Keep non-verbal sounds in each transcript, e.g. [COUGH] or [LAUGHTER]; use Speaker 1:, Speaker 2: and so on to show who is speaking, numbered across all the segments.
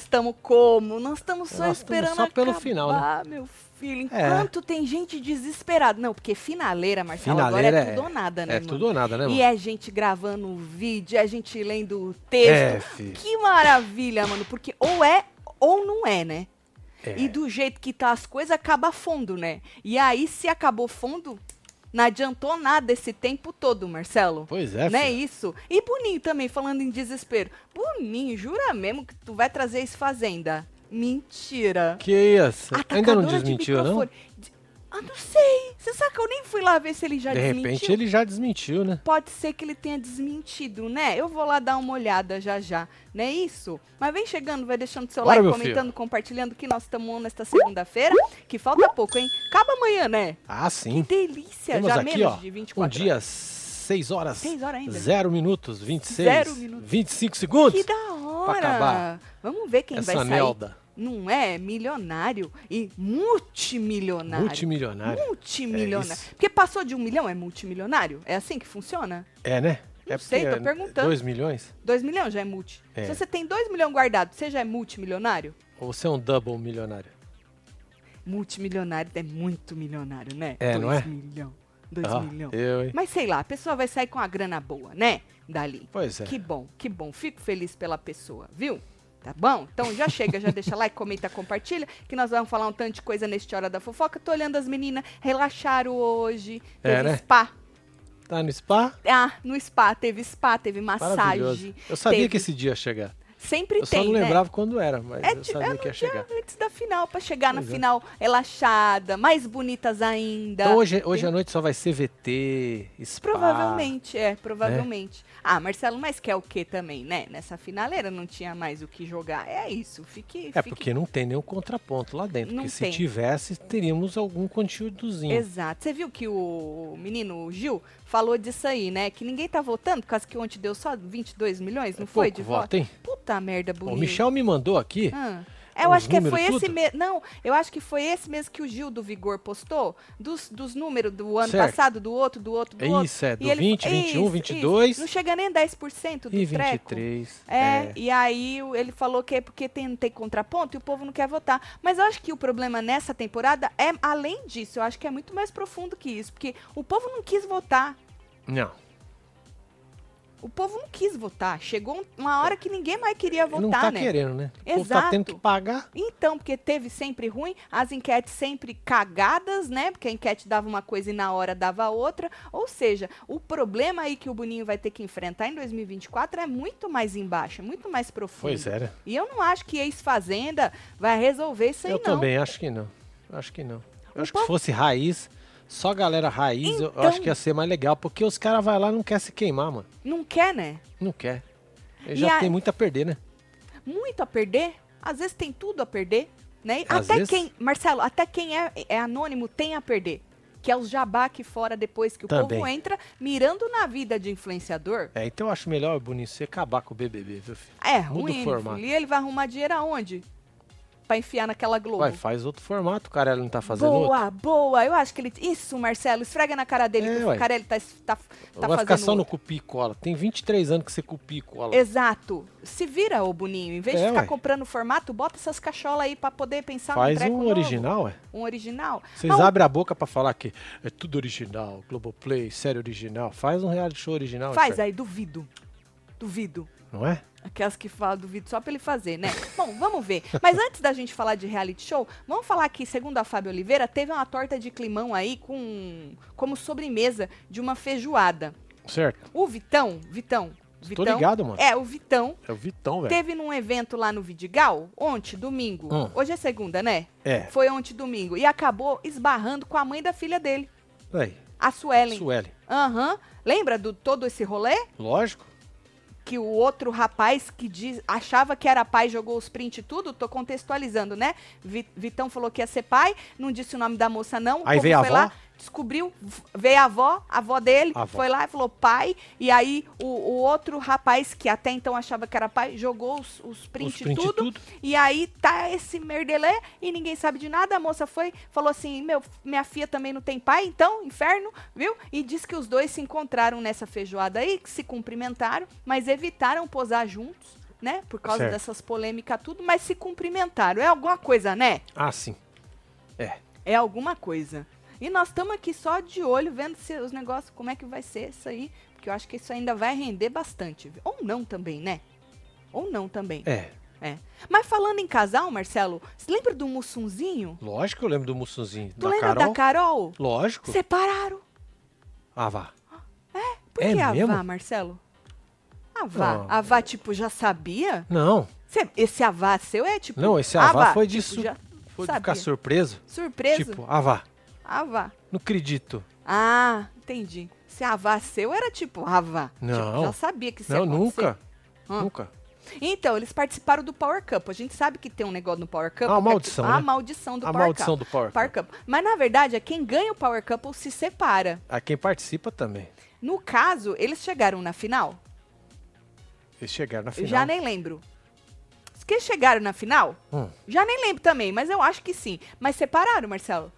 Speaker 1: estamos como? Nós estamos só
Speaker 2: Nós
Speaker 1: esperando
Speaker 2: só pelo
Speaker 1: acabar,
Speaker 2: final, né?
Speaker 1: meu filho.
Speaker 2: É.
Speaker 1: Enquanto tem gente desesperada. Não, porque finaleira, Marcelo,
Speaker 2: Finaleira
Speaker 1: agora é tudo ou nada, né,
Speaker 2: É
Speaker 1: mano?
Speaker 2: tudo ou nada, né, mano?
Speaker 1: E é gente gravando vídeo, é gente lendo o texto.
Speaker 2: É.
Speaker 1: Que maravilha, mano. Porque ou é ou não é, né?
Speaker 2: É.
Speaker 1: E do jeito que tá as coisas, acaba fundo, né? E aí, se acabou fundo, não adiantou nada esse tempo todo, Marcelo.
Speaker 2: Pois é,
Speaker 1: Não é isso? E Boninho também, falando em desespero. Boninho, jura mesmo que tu vai trazer esse Fazenda? Mentira.
Speaker 2: Que isso? Ainda não
Speaker 1: Atacadora de
Speaker 2: desmentiu, não?
Speaker 1: De- Ah, não sei. Você sabe que eu nem fui lá ver se ele já
Speaker 2: De
Speaker 1: desmentiu?
Speaker 2: repente ele já desmentiu, né?
Speaker 1: Pode ser que ele tenha desmentido, né? Eu vou lá dar uma olhada já já, não é isso? Mas vem chegando, vai deixando seu
Speaker 2: Bora,
Speaker 1: like, comentando, compartilhando que nós estamos nesta segunda-feira, que falta pouco, hein? Acaba amanhã, né?
Speaker 2: Ah, sim.
Speaker 1: Delícia,
Speaker 2: Temos
Speaker 1: já
Speaker 2: aqui,
Speaker 1: menos
Speaker 2: ó,
Speaker 1: de
Speaker 2: um
Speaker 1: 24
Speaker 2: dia,
Speaker 1: horas.
Speaker 2: 6 horas.
Speaker 1: Seis horas ainda.
Speaker 2: 0 minutos, 26.
Speaker 1: Zero minutos.
Speaker 2: 25 segundos.
Speaker 1: Que da hora!
Speaker 2: acabar.
Speaker 1: Vamos ver quem vai
Speaker 2: Essa
Speaker 1: sair.
Speaker 2: melda.
Speaker 1: Não é? Milionário e multimilionário.
Speaker 2: Multimilionário.
Speaker 1: Multimilionário.
Speaker 2: É.
Speaker 1: Porque passou de um milhão, é multimilionário? É assim que funciona?
Speaker 2: É, né?
Speaker 1: Não
Speaker 2: é
Speaker 1: sei, tô perguntando.
Speaker 2: 2 milhões?
Speaker 1: 2 milhões já é multi.
Speaker 2: É.
Speaker 1: Se você tem 2 milhões guardado, você já é multimilionário?
Speaker 2: Ou você é um double milionário?
Speaker 1: Multimilionário é muito milionário, né?
Speaker 2: É, não é?
Speaker 1: 2 milhão. 2
Speaker 2: Ah,
Speaker 1: milhão.
Speaker 2: eu, hein?
Speaker 1: Mas sei lá, a pessoa vai sair com a grana boa, né? Dali.
Speaker 2: Pois é.
Speaker 1: Que bom, que bom. Fico feliz pela pessoa, viu? Tá bom? Então já chega, já deixa like, comenta, compartilha, que nós vamos falar um tanto de coisa neste Hora da Fofoca. Tô olhando as meninas, relaxaram hoje.
Speaker 2: É,
Speaker 1: Teve
Speaker 2: né?
Speaker 1: spa.
Speaker 2: Tá no spa?
Speaker 1: Ah, no spa, teve spa, teve massagem.
Speaker 2: Eu sabia
Speaker 1: teve-
Speaker 2: que esse dia ia chegar.
Speaker 1: Sempre
Speaker 2: Eu só
Speaker 1: tem,
Speaker 2: não
Speaker 1: né?
Speaker 2: lembrava quando era, mas
Speaker 1: É,
Speaker 2: eu sabia
Speaker 1: é
Speaker 2: que ia chegar.
Speaker 1: antes da final, pra chegar na
Speaker 2: Pois é.
Speaker 1: final relaxada, mais bonitas ainda.
Speaker 2: Então hoje, hoje à noite só vai ser VT, spa.
Speaker 1: Provavelmente, é, provavelmente. Ah, Marcelo, mas quer o que também, né? Nessa finaleira não tinha mais o que jogar. É isso, fique.
Speaker 2: É
Speaker 1: fique-
Speaker 2: porque não tem nenhum contraponto lá dentro.
Speaker 1: Não
Speaker 2: porque
Speaker 1: tem.
Speaker 2: se tivesse, teríamos algum conteúdozinho.
Speaker 1: Exato. Você viu que o menino o Gil falou disso aí, né? Que ninguém tá votando, por causa que ontem deu só 22 milhões, não
Speaker 2: É
Speaker 1: foi de
Speaker 2: voto, hein?
Speaker 1: Puta merda,
Speaker 2: O
Speaker 1: bonito.
Speaker 2: Michel me mandou aqui.
Speaker 1: Ah. É, eu acho que foi esse
Speaker 2: tudo?
Speaker 1: mesmo. Não, eu acho que foi esse mesmo que o Gil do Vigor postou, dos, dos números do ano
Speaker 2: Certo.
Speaker 1: passado, do outro, do outro, do
Speaker 2: É
Speaker 1: outro.
Speaker 2: isso, é, do
Speaker 1: E ele-
Speaker 2: 20, 21,
Speaker 1: isso,
Speaker 2: 22.
Speaker 1: isso. Não chega nem a 10% do
Speaker 2: E
Speaker 1: treco.
Speaker 2: 23.
Speaker 1: É, e aí o- ele falou que é porque tem, tem contraponto e o povo não quer votar. Mas eu acho que o problema nessa temporada é, além disso, eu acho que é muito mais profundo que isso. Porque o povo não quis votar.
Speaker 2: Não,
Speaker 1: O povo não quis votar. Chegou uma hora que ninguém mais queria votar,
Speaker 2: não tá
Speaker 1: né?
Speaker 2: querendo, né? O povo tá tendo
Speaker 1: Exato.
Speaker 2: que pagar.
Speaker 1: Então, porque teve sempre ruim, as enquetes sempre cagadas, né? Porque a enquete dava uma coisa e na hora dava outra. Ou seja, o problema aí que o Boninho vai ter que enfrentar em 2024 é muito mais embaixo, é muito mais profundo.
Speaker 2: Pois é, né?
Speaker 1: E eu não acho que ex-fazenda vai resolver isso aí,
Speaker 2: Eu
Speaker 1: não.
Speaker 2: também acho que não. Acho que não. Eu
Speaker 1: O
Speaker 2: acho que
Speaker 1: povo-
Speaker 2: se fosse raiz, só galera raiz, eu- eu
Speaker 1: Então-
Speaker 2: acho que ia ser mais legal. Porque os caras vão lá e não quer se queimar, mano.
Speaker 1: Não quer, né?
Speaker 2: Não quer. Ele já
Speaker 1: a-
Speaker 2: tem muito a perder, né?
Speaker 1: Muito a perder. Às vezes tem tudo a perder, né?
Speaker 2: Às
Speaker 1: até
Speaker 2: vezes-
Speaker 1: quem, Marcelo, até quem é, é anônimo tem a perder. Que é os jabá aqui fora depois que o
Speaker 2: Também.
Speaker 1: povo entra mirando na vida de influenciador.
Speaker 2: É, então eu acho melhor, Boninho, você acabar com o BBB, viu, filho?
Speaker 1: É
Speaker 2: Muda o
Speaker 1: ruim,
Speaker 2: formato.
Speaker 1: filho. E ele vai arrumar dinheiro aonde? Pra enfiar naquela Globo.
Speaker 2: Vai, faz outro formato, o cara não tá fazendo outro.
Speaker 1: boa, boa. Eu acho que ele. Isso, Marcelo, esfrega na cara dele
Speaker 2: É,
Speaker 1: que o Carelli tá, tá, tá
Speaker 2: vai
Speaker 1: fazendo.
Speaker 2: ficar só no
Speaker 1: outro.
Speaker 2: cupim e cola. Tem 23 anos que você cupia e cola.
Speaker 1: Exato. Se vira, ô Boninho. Em vez de
Speaker 2: É,
Speaker 1: ficar
Speaker 2: ué.
Speaker 1: comprando formato, bota essas cacholas aí pra poder pensar
Speaker 2: Faz um
Speaker 1: novo.
Speaker 2: original, é.
Speaker 1: Um original.
Speaker 2: Vocês
Speaker 1: Não,
Speaker 2: abrem a boca pra falar que é tudo original, Globoplay, série original. Faz um reality show original.
Speaker 1: Faz
Speaker 2: aí,
Speaker 1: duvido. Duvido.
Speaker 2: Não é?
Speaker 1: Aquelas que falam duvido só pra ele fazer, né? Bom, vamos ver. Mas antes da gente falar de reality show, vamos falar que, segundo a Fábio Oliveira, teve uma torta de climão aí com como sobremesa de uma feijoada.
Speaker 2: Certo.
Speaker 1: O Vitão, Vitão,
Speaker 2: Tô
Speaker 1: Vitão.
Speaker 2: ligado, mano.
Speaker 1: É, o Vitão
Speaker 2: É o Vitão, velho.
Speaker 1: teve num evento lá no Vidigal, ontem, domingo.
Speaker 2: Hum.
Speaker 1: Hoje é segunda, né?
Speaker 2: É.
Speaker 1: Foi ontem, domingo. E acabou esbarrando com a mãe da filha dele,
Speaker 2: Aí,
Speaker 1: a Suelen.
Speaker 2: Sueli.
Speaker 1: Aham. Lembra do todo esse rolê?
Speaker 2: Lógico.
Speaker 1: Que o outro rapaz que diz, achava que era pai jogou os print e tudo, tô contextualizando, né? Vi- Vitão falou que ia ser pai, não disse o nome da moça não,
Speaker 2: Aí veio a avó?
Speaker 1: lá, descobriu, veio a avó, a avó dele,
Speaker 2: A avó.
Speaker 1: foi lá e falou pai, e aí o, o outro rapaz que até então achava que era pai, jogou os, os print,
Speaker 2: Os print
Speaker 1: tudo,
Speaker 2: tudo.
Speaker 1: e aí tá esse merdelé e ninguém sabe de nada. A moça foi, falou assim: meu, minha filha também não tem pai, então, inferno, viu? E disse que os dois se encontraram nessa feijoada aí, que se cumprimentaram, mas evitaram posar juntos. né? Por causa
Speaker 2: Certo.
Speaker 1: dessas polêmicas tudo, mas se cumprimentaram. É alguma coisa, né?
Speaker 2: Ah, sim. É.
Speaker 1: É alguma coisa. E nós estamos aqui só de olho, vendo se os negócios, como é que vai ser isso aí. Porque eu acho que isso ainda vai render bastante. Ou não também, né? Ou não também.
Speaker 2: É.
Speaker 1: É. Mas falando em casal, Marcelo, você lembra do Mussunzinho?
Speaker 2: Lógico que eu lembro do Mussunzinho.
Speaker 1: Tu
Speaker 2: da
Speaker 1: lembra
Speaker 2: Carol.
Speaker 1: da Carol?
Speaker 2: Lógico.
Speaker 1: Separaram.
Speaker 2: Ah, vá.
Speaker 1: Por
Speaker 2: É
Speaker 1: que a
Speaker 2: mesmo?
Speaker 1: Vá, Marcelo? A Vá.
Speaker 2: Não.
Speaker 1: A Vá, tipo, já sabia?
Speaker 2: Não.
Speaker 1: Cê- esse Avá seu é tipo.
Speaker 2: Não, esse Avá foi
Speaker 1: tipo,
Speaker 2: disso-
Speaker 1: já
Speaker 2: Foi de
Speaker 1: sabia.
Speaker 2: ficar surpreso.
Speaker 1: Surpreso?
Speaker 2: Tipo, ah, vá.
Speaker 1: Avá.
Speaker 2: Não acredito.
Speaker 1: Ah, entendi. Se Avá seu era tipo Avá.
Speaker 2: Não.
Speaker 1: Tipo, já sabia que isso
Speaker 2: Não, nunca.
Speaker 1: Hã?
Speaker 2: Nunca.
Speaker 1: Então, eles participaram do Power Cup. A gente sabe que tem um negócio no Power Cup.
Speaker 2: Ah, a
Speaker 1: é
Speaker 2: maldição,
Speaker 1: A
Speaker 2: né?
Speaker 1: maldição do
Speaker 2: A
Speaker 1: Power
Speaker 2: maldição
Speaker 1: Cup.
Speaker 2: do Power
Speaker 1: Power Cup. Mas, na verdade, é quem ganha o Power Cup se separa.
Speaker 2: A quem participa também.
Speaker 1: No caso, eles chegaram na final?
Speaker 2: Eles chegaram na final.
Speaker 1: já nem lembro. Os que chegaram na final?
Speaker 2: Hum.
Speaker 1: Já nem lembro também, mas eu acho que sim. Mas separaram, Marcelo?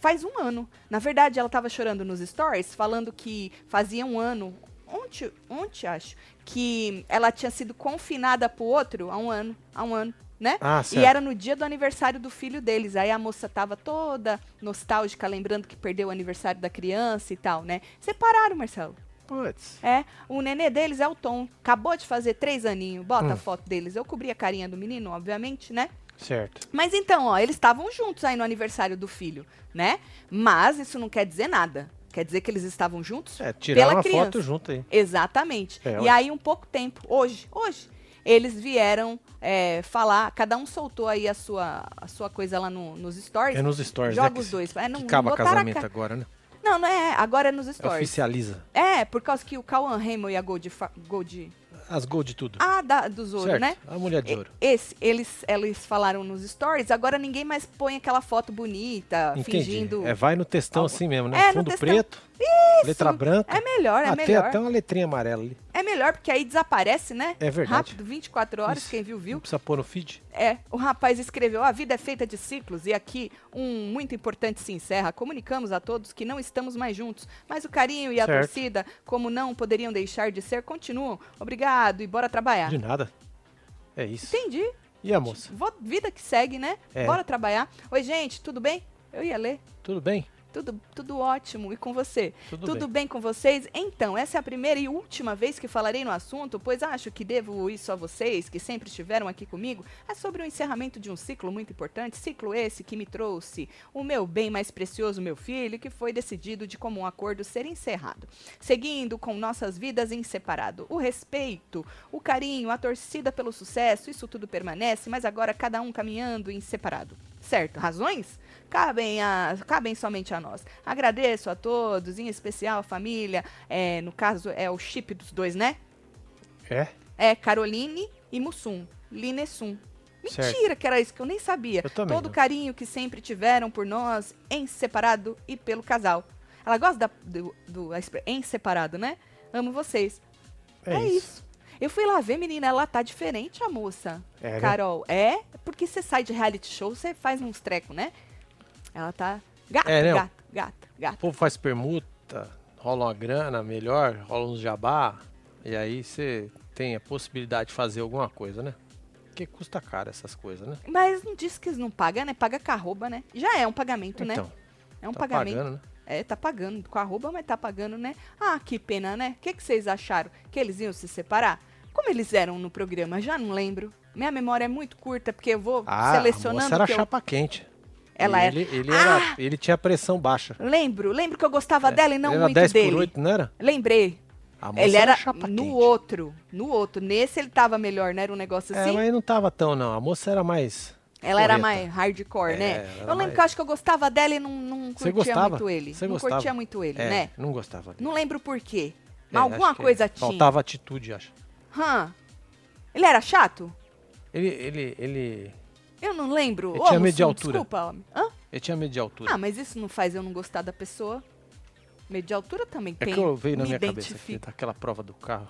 Speaker 1: Faz um ano. Na verdade, ela tava chorando nos stories, falando que fazia um ano, ontem, ontem acho, que ela tinha sido confinada pro outro há um ano, há um ano, né?
Speaker 2: Ah,
Speaker 1: E era no dia do aniversário do filho deles. Aí a moça tava toda nostálgica, lembrando que perdeu o aniversário da criança e tal, né? Separaram, Marcelo.
Speaker 2: Putz.
Speaker 1: É, o nenê deles é o Tom. Acabou de fazer três aninhos. Bota
Speaker 2: Hum.
Speaker 1: a foto deles. Eu cobri a carinha do menino, obviamente, né?
Speaker 2: Certo.
Speaker 1: Mas então, ó, eles estavam juntos aí no aniversário do filho, né? Mas isso não quer dizer nada. Quer dizer que eles estavam juntos?
Speaker 2: É, tiraram
Speaker 1: Pela
Speaker 2: uma
Speaker 1: criança.
Speaker 2: foto junto aí.
Speaker 1: Exatamente.
Speaker 2: É,
Speaker 1: e aí, um pouco tempo, hoje, hoje, eles vieram é, falar, cada um soltou aí a sua, a sua coisa lá no- nos stories.
Speaker 2: É nos stories,
Speaker 1: Joga
Speaker 2: né?
Speaker 1: os dois. É, não,
Speaker 2: que acaba
Speaker 1: a
Speaker 2: casamento
Speaker 1: ca-
Speaker 2: agora, né?
Speaker 1: Não, não é, agora é nos
Speaker 2: É
Speaker 1: stories.
Speaker 2: oficializa.
Speaker 1: É, por causa que o Cauan Raymond e a Gold, Gold
Speaker 2: As gols de tudo.
Speaker 1: Ah, da, do Zoro,
Speaker 2: certo.
Speaker 1: né?
Speaker 2: A mulher de ouro.
Speaker 1: Esse, eles, eles falaram nos stories, agora ninguém mais põe aquela foto bonita,
Speaker 2: Entendi.
Speaker 1: fingindo.
Speaker 2: É, vai no textão
Speaker 1: algo.
Speaker 2: assim mesmo, né?
Speaker 1: É,
Speaker 2: Fundo
Speaker 1: textão.
Speaker 2: preto, letra branca.
Speaker 1: É melhor, é
Speaker 2: até,
Speaker 1: melhor.
Speaker 2: até uma letrinha amarela ali.
Speaker 1: É melhor, porque aí desaparece, né?
Speaker 2: É verdade.
Speaker 1: Rápido, 24 horas,
Speaker 2: Isso.
Speaker 1: quem viu,
Speaker 2: Não
Speaker 1: viu.
Speaker 2: precisa pôr no feed.
Speaker 1: É, o rapaz escreveu: a vida é feita de ciclos e aqui um muito importante se encerra. Comunicamos a todos que não estamos mais juntos, mas o carinho e a
Speaker 2: Certo.
Speaker 1: torcida, como não poderiam deixar de ser, continuam. Obrigado e bora trabalhar.
Speaker 2: De nada. É isso.
Speaker 1: Entendi.
Speaker 2: E a moça?
Speaker 1: Vo- Vida que segue, né?
Speaker 2: É.
Speaker 1: Bora trabalhar. Oi, gente, tudo bem? Eu ia ler.
Speaker 2: Tudo bem?
Speaker 1: Tudo, tudo ótimo. E com você?
Speaker 2: Tudo
Speaker 1: bem. com vocês? Então, essa é a primeira e última vez que falarei no assunto, pois acho que devo isso a vocês, que sempre estiveram aqui comigo. É sobre o encerramento de um ciclo muito importante, ciclo esse que me trouxe o meu bem mais precioso, meu filho, que foi decidido de comum acordo ser encerrado. Seguindo com nossas vidas em separado. O respeito, o carinho, a torcida pelo sucesso, isso tudo permanece, mas agora cada um caminhando em separado. Certo? Razões? Cabem, a, cabem somente a nós. Agradeço a todos, em especial a família, é, no caso é o chip dos dois, né?
Speaker 2: É?
Speaker 1: É Caroline e Mussum, Linesum.
Speaker 2: Certo.
Speaker 1: Mentira que era isso, que eu nem sabia.
Speaker 2: Eu também
Speaker 1: Todo o carinho que sempre tiveram por nós, em separado e pelo casal. Ela gosta da- do, do em separado, né? Amo vocês.
Speaker 2: É,
Speaker 1: É,
Speaker 2: isso.
Speaker 1: isso. Eu fui lá ver, menina, ela tá diferente, a moça.
Speaker 2: É?
Speaker 1: Carol, é? Porque você sai de reality show, você faz uns trecos, né? Ela tá gata,
Speaker 2: É, né?
Speaker 1: gata, gata,
Speaker 2: O
Speaker 1: gata.
Speaker 2: povo faz permuta, rola uma grana melhor, rola uns jabá. E aí você tem a possibilidade de fazer alguma coisa, né? Porque custa caro essas coisas, né?
Speaker 1: Mas não diz que eles não pagam, né? Paga com arroba, né? Já é um pagamento, né?
Speaker 2: Então,
Speaker 1: É um
Speaker 2: tá
Speaker 1: pagamento.
Speaker 2: pagando, né?
Speaker 1: É, tá pagando com arroba, mas tá pagando, né? Ah, que pena, né? O que, que vocês acharam? Que eles iam se separar? Como eles eram no programa? Já não lembro. Minha memória é muito curta, porque eu vou
Speaker 2: Ah, a
Speaker 1: selecionando.
Speaker 2: moça era
Speaker 1: que eu...
Speaker 2: chapa quente.
Speaker 1: Ela
Speaker 2: E
Speaker 1: era-
Speaker 2: ele, ele,
Speaker 1: Ah!
Speaker 2: era, ele tinha pressão baixa.
Speaker 1: Lembro, lembro que eu gostava dela e não
Speaker 2: ele era
Speaker 1: muito
Speaker 2: 10
Speaker 1: dele.
Speaker 2: por 8, não era?
Speaker 1: Lembrei. Ele era
Speaker 2: chapa
Speaker 1: no
Speaker 2: quente.
Speaker 1: outro, no outro. Nesse ele tava melhor, né? Era um negócio
Speaker 2: É,
Speaker 1: assim.
Speaker 2: mas não tava tão, não. A moça era mais.
Speaker 1: Ela era
Speaker 2: porreta.
Speaker 1: mais hardcore,
Speaker 2: É,
Speaker 1: né? Eu
Speaker 2: era
Speaker 1: lembro
Speaker 2: mais-
Speaker 1: que eu acho que eu gostava dela e não, não curtia
Speaker 2: gostava?
Speaker 1: muito ele.
Speaker 2: Você
Speaker 1: não
Speaker 2: gostava?
Speaker 1: curtia muito ele,
Speaker 2: É,
Speaker 1: né?
Speaker 2: não gostava dele.
Speaker 1: Não lembro por quê.
Speaker 2: É,
Speaker 1: Mas alguma coisa tinha.
Speaker 2: Faltava atitude, acho.
Speaker 1: Hã? Ele era chato?
Speaker 2: Ele, ele, ele,
Speaker 1: Eu não lembro.
Speaker 2: Ele
Speaker 1: Ô,
Speaker 2: tinha medo de
Speaker 1: Mussum,
Speaker 2: altura.
Speaker 1: Desculpa, homem. Hã?
Speaker 2: ele tinha medo de altura.
Speaker 1: Ah, mas isso não faz eu não gostar da pessoa. Medo de altura também
Speaker 2: é
Speaker 1: tem.
Speaker 2: que eu veio na
Speaker 1: me
Speaker 2: minha cabeça aqui,
Speaker 1: identifico.
Speaker 2: daquela prova do carro.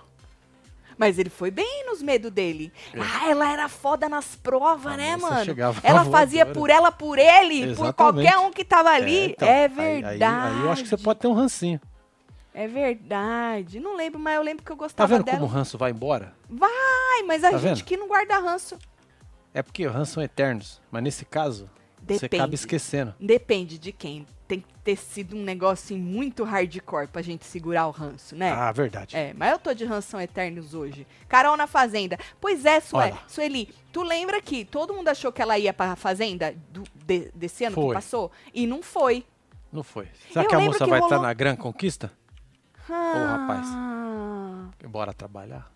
Speaker 1: Mas ele foi bem nos medos dele.
Speaker 2: É.
Speaker 1: Ah, ela era foda nas provas,
Speaker 2: A
Speaker 1: né,
Speaker 2: moça
Speaker 1: mano?
Speaker 2: chegava
Speaker 1: Ela
Speaker 2: voadora.
Speaker 1: fazia por ela, por ele, por
Speaker 2: Exatamente.
Speaker 1: qualquer um que tava ali.
Speaker 2: então,
Speaker 1: É,
Speaker 2: aí-
Speaker 1: verdade.
Speaker 2: Aí, aí eu acho que você pode ter um rancinho.
Speaker 1: É verdade. Não lembro, mas eu lembro que eu
Speaker 2: Tá
Speaker 1: gostava
Speaker 2: vendo
Speaker 1: dela.
Speaker 2: como o ranço vai embora?
Speaker 1: Ai, mas a
Speaker 2: Tá
Speaker 1: gente
Speaker 2: vendo?
Speaker 1: que não guarda ranço.
Speaker 2: É porque o ranço são eternos. Mas nesse caso, você acaba
Speaker 1: Depende.
Speaker 2: esquecendo.
Speaker 1: Depende de quem. Tem que ter sido um negócio muito hardcore pra gente segurar o ranço, né?
Speaker 2: Ah, verdade.
Speaker 1: É, mas eu tô de ranção eternos hoje. Carol na Fazenda. Pois é, Sué,
Speaker 2: Olha.
Speaker 1: Sueli, tu lembra que todo mundo achou que ela ia pra Fazenda do- de- desse ano que
Speaker 2: Foi.
Speaker 1: passou? E não foi.
Speaker 2: Não foi. Será
Speaker 1: Eu
Speaker 2: que a moça
Speaker 1: que
Speaker 2: vai estar
Speaker 1: rolou-
Speaker 2: na Gran Conquista? rapaz.
Speaker 1: Ah,
Speaker 2: Bora trabalhar?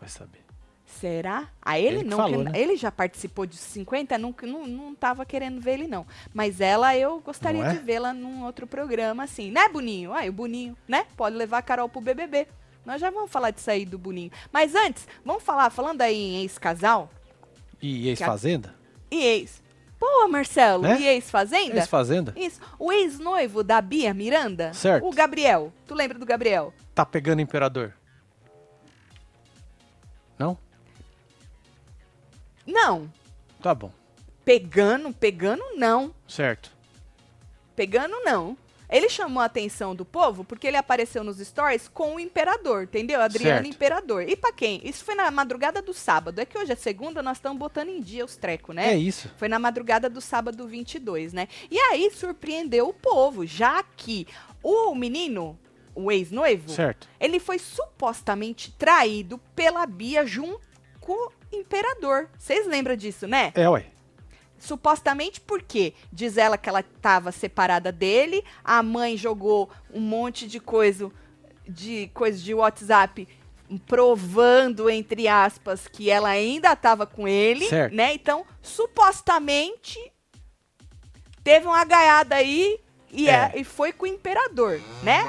Speaker 2: Vai saber.
Speaker 1: Será? Ah, ele,
Speaker 2: Ele
Speaker 1: não.
Speaker 2: falou,
Speaker 1: que-
Speaker 2: né?
Speaker 1: Ele já participou de 50, não, não, não tava querendo ver ele, não. Mas ela, eu gostaria
Speaker 2: é?
Speaker 1: de vê-la num outro programa, assim. Né, Boninho? Aí, o Boninho, né? Pode levar a Carol pro BBB. Nós já vamos falar disso aí do Boninho. Mas antes, vamos falar, falando aí em ex-casal
Speaker 2: E ex-fazenda?
Speaker 1: e ex. Pô, Marcelo,
Speaker 2: Né?
Speaker 1: e ex-fazenda?
Speaker 2: Ex-fazenda?
Speaker 1: Isso. O ex-noivo da Bia Miranda?
Speaker 2: Certo.
Speaker 1: O Gabriel. Tu lembra do Gabriel?
Speaker 2: Tá pegando imperador? Não?
Speaker 1: Não.
Speaker 2: Tá bom.
Speaker 1: Pegando, pegando não.
Speaker 2: Certo.
Speaker 1: Pegando não. Ele chamou a atenção do povo porque ele apareceu nos stories com o imperador, entendeu? Adriano
Speaker 2: Certo.
Speaker 1: Imperador. E pra quem? Isso foi na madrugada do sábado. É que hoje é segunda, nós estamos botando em dia os trecos, né?
Speaker 2: É isso.
Speaker 1: Foi na madrugada do sábado 22, né? E aí surpreendeu o povo, já que o menino, o ex-noivo,
Speaker 2: Certo.
Speaker 1: ele foi supostamente traído pela Bia junto imperador. Vocês lembram disso, né?
Speaker 2: É, ué.
Speaker 1: Supostamente porque diz ela que ela estava separada dele, a mãe jogou um monte de coisa de coisa de WhatsApp provando entre aspas que ela ainda estava com ele,
Speaker 2: Certo.
Speaker 1: né? Então, supostamente teve uma gaiada aí e,
Speaker 2: É.
Speaker 1: é- e foi com o imperador, né?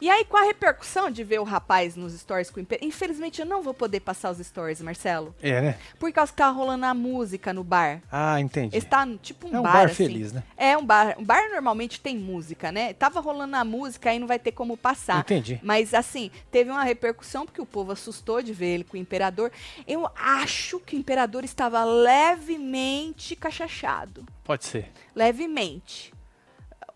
Speaker 1: E aí, com a repercussão de ver o rapaz nos stories com o imperador. Infelizmente, eu não vou poder passar os stories, Marcelo.
Speaker 2: É, né?
Speaker 1: Por causa que tá rolando a música no bar.
Speaker 2: Ah, entendi.
Speaker 1: Está tipo um
Speaker 2: É um
Speaker 1: bar,
Speaker 2: bar
Speaker 1: assim.
Speaker 2: feliz, né?
Speaker 1: É um bar. Um bar normalmente tem música, né? Tava rolando a música, aí não vai ter como passar.
Speaker 2: Entendi.
Speaker 1: Mas assim, teve uma repercussão porque o povo assustou de ver ele com o imperador. Eu acho que o imperador estava levemente cachachado.
Speaker 2: Pode ser.
Speaker 1: Levemente.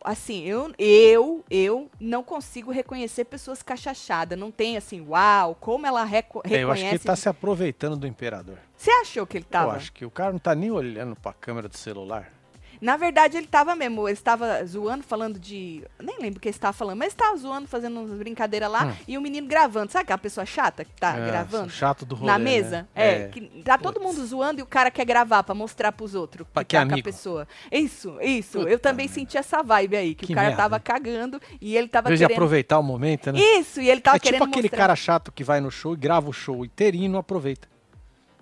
Speaker 1: Assim, eu, eu, eu não consigo reconhecer pessoas cachachadas. Não tem assim, uau, como ela reco
Speaker 2: É, eu acho que ele
Speaker 1: reconhece.
Speaker 2: tá se aproveitando do imperador.
Speaker 1: Você achou que ele tava?
Speaker 2: Eu acho que o cara não tá nem olhando pra câmera do celular.
Speaker 1: Na verdade, ele tava mesmo, ele estava zoando, falando de. Nem lembro o que ele estava falando, mas estava zoando, fazendo umas brincadeiras lá,
Speaker 2: Hum.
Speaker 1: e o menino gravando. Sabe aquela pessoa chata que tá
Speaker 2: É,
Speaker 1: gravando?
Speaker 2: o chato do rolê,
Speaker 1: na mesa?
Speaker 2: né?
Speaker 1: É,
Speaker 2: É.
Speaker 1: que tá todo mundo zoando e o cara quer gravar pra mostrar pros outros que
Speaker 2: que
Speaker 1: tá com a
Speaker 2: amigo.
Speaker 1: pessoa. Isso, isso.
Speaker 2: Puta
Speaker 1: eu também senti essa vibe aí, que,
Speaker 2: Que
Speaker 1: o cara
Speaker 2: merda,
Speaker 1: tava cagando e ele tava
Speaker 2: de
Speaker 1: querendo.
Speaker 2: aproveitar o momento, né?
Speaker 1: Isso, e ele tava
Speaker 2: é tipo
Speaker 1: querendo
Speaker 2: aquele
Speaker 1: mostrar.
Speaker 2: cara chato que vai no show e grava o show inteirinho e não aproveita.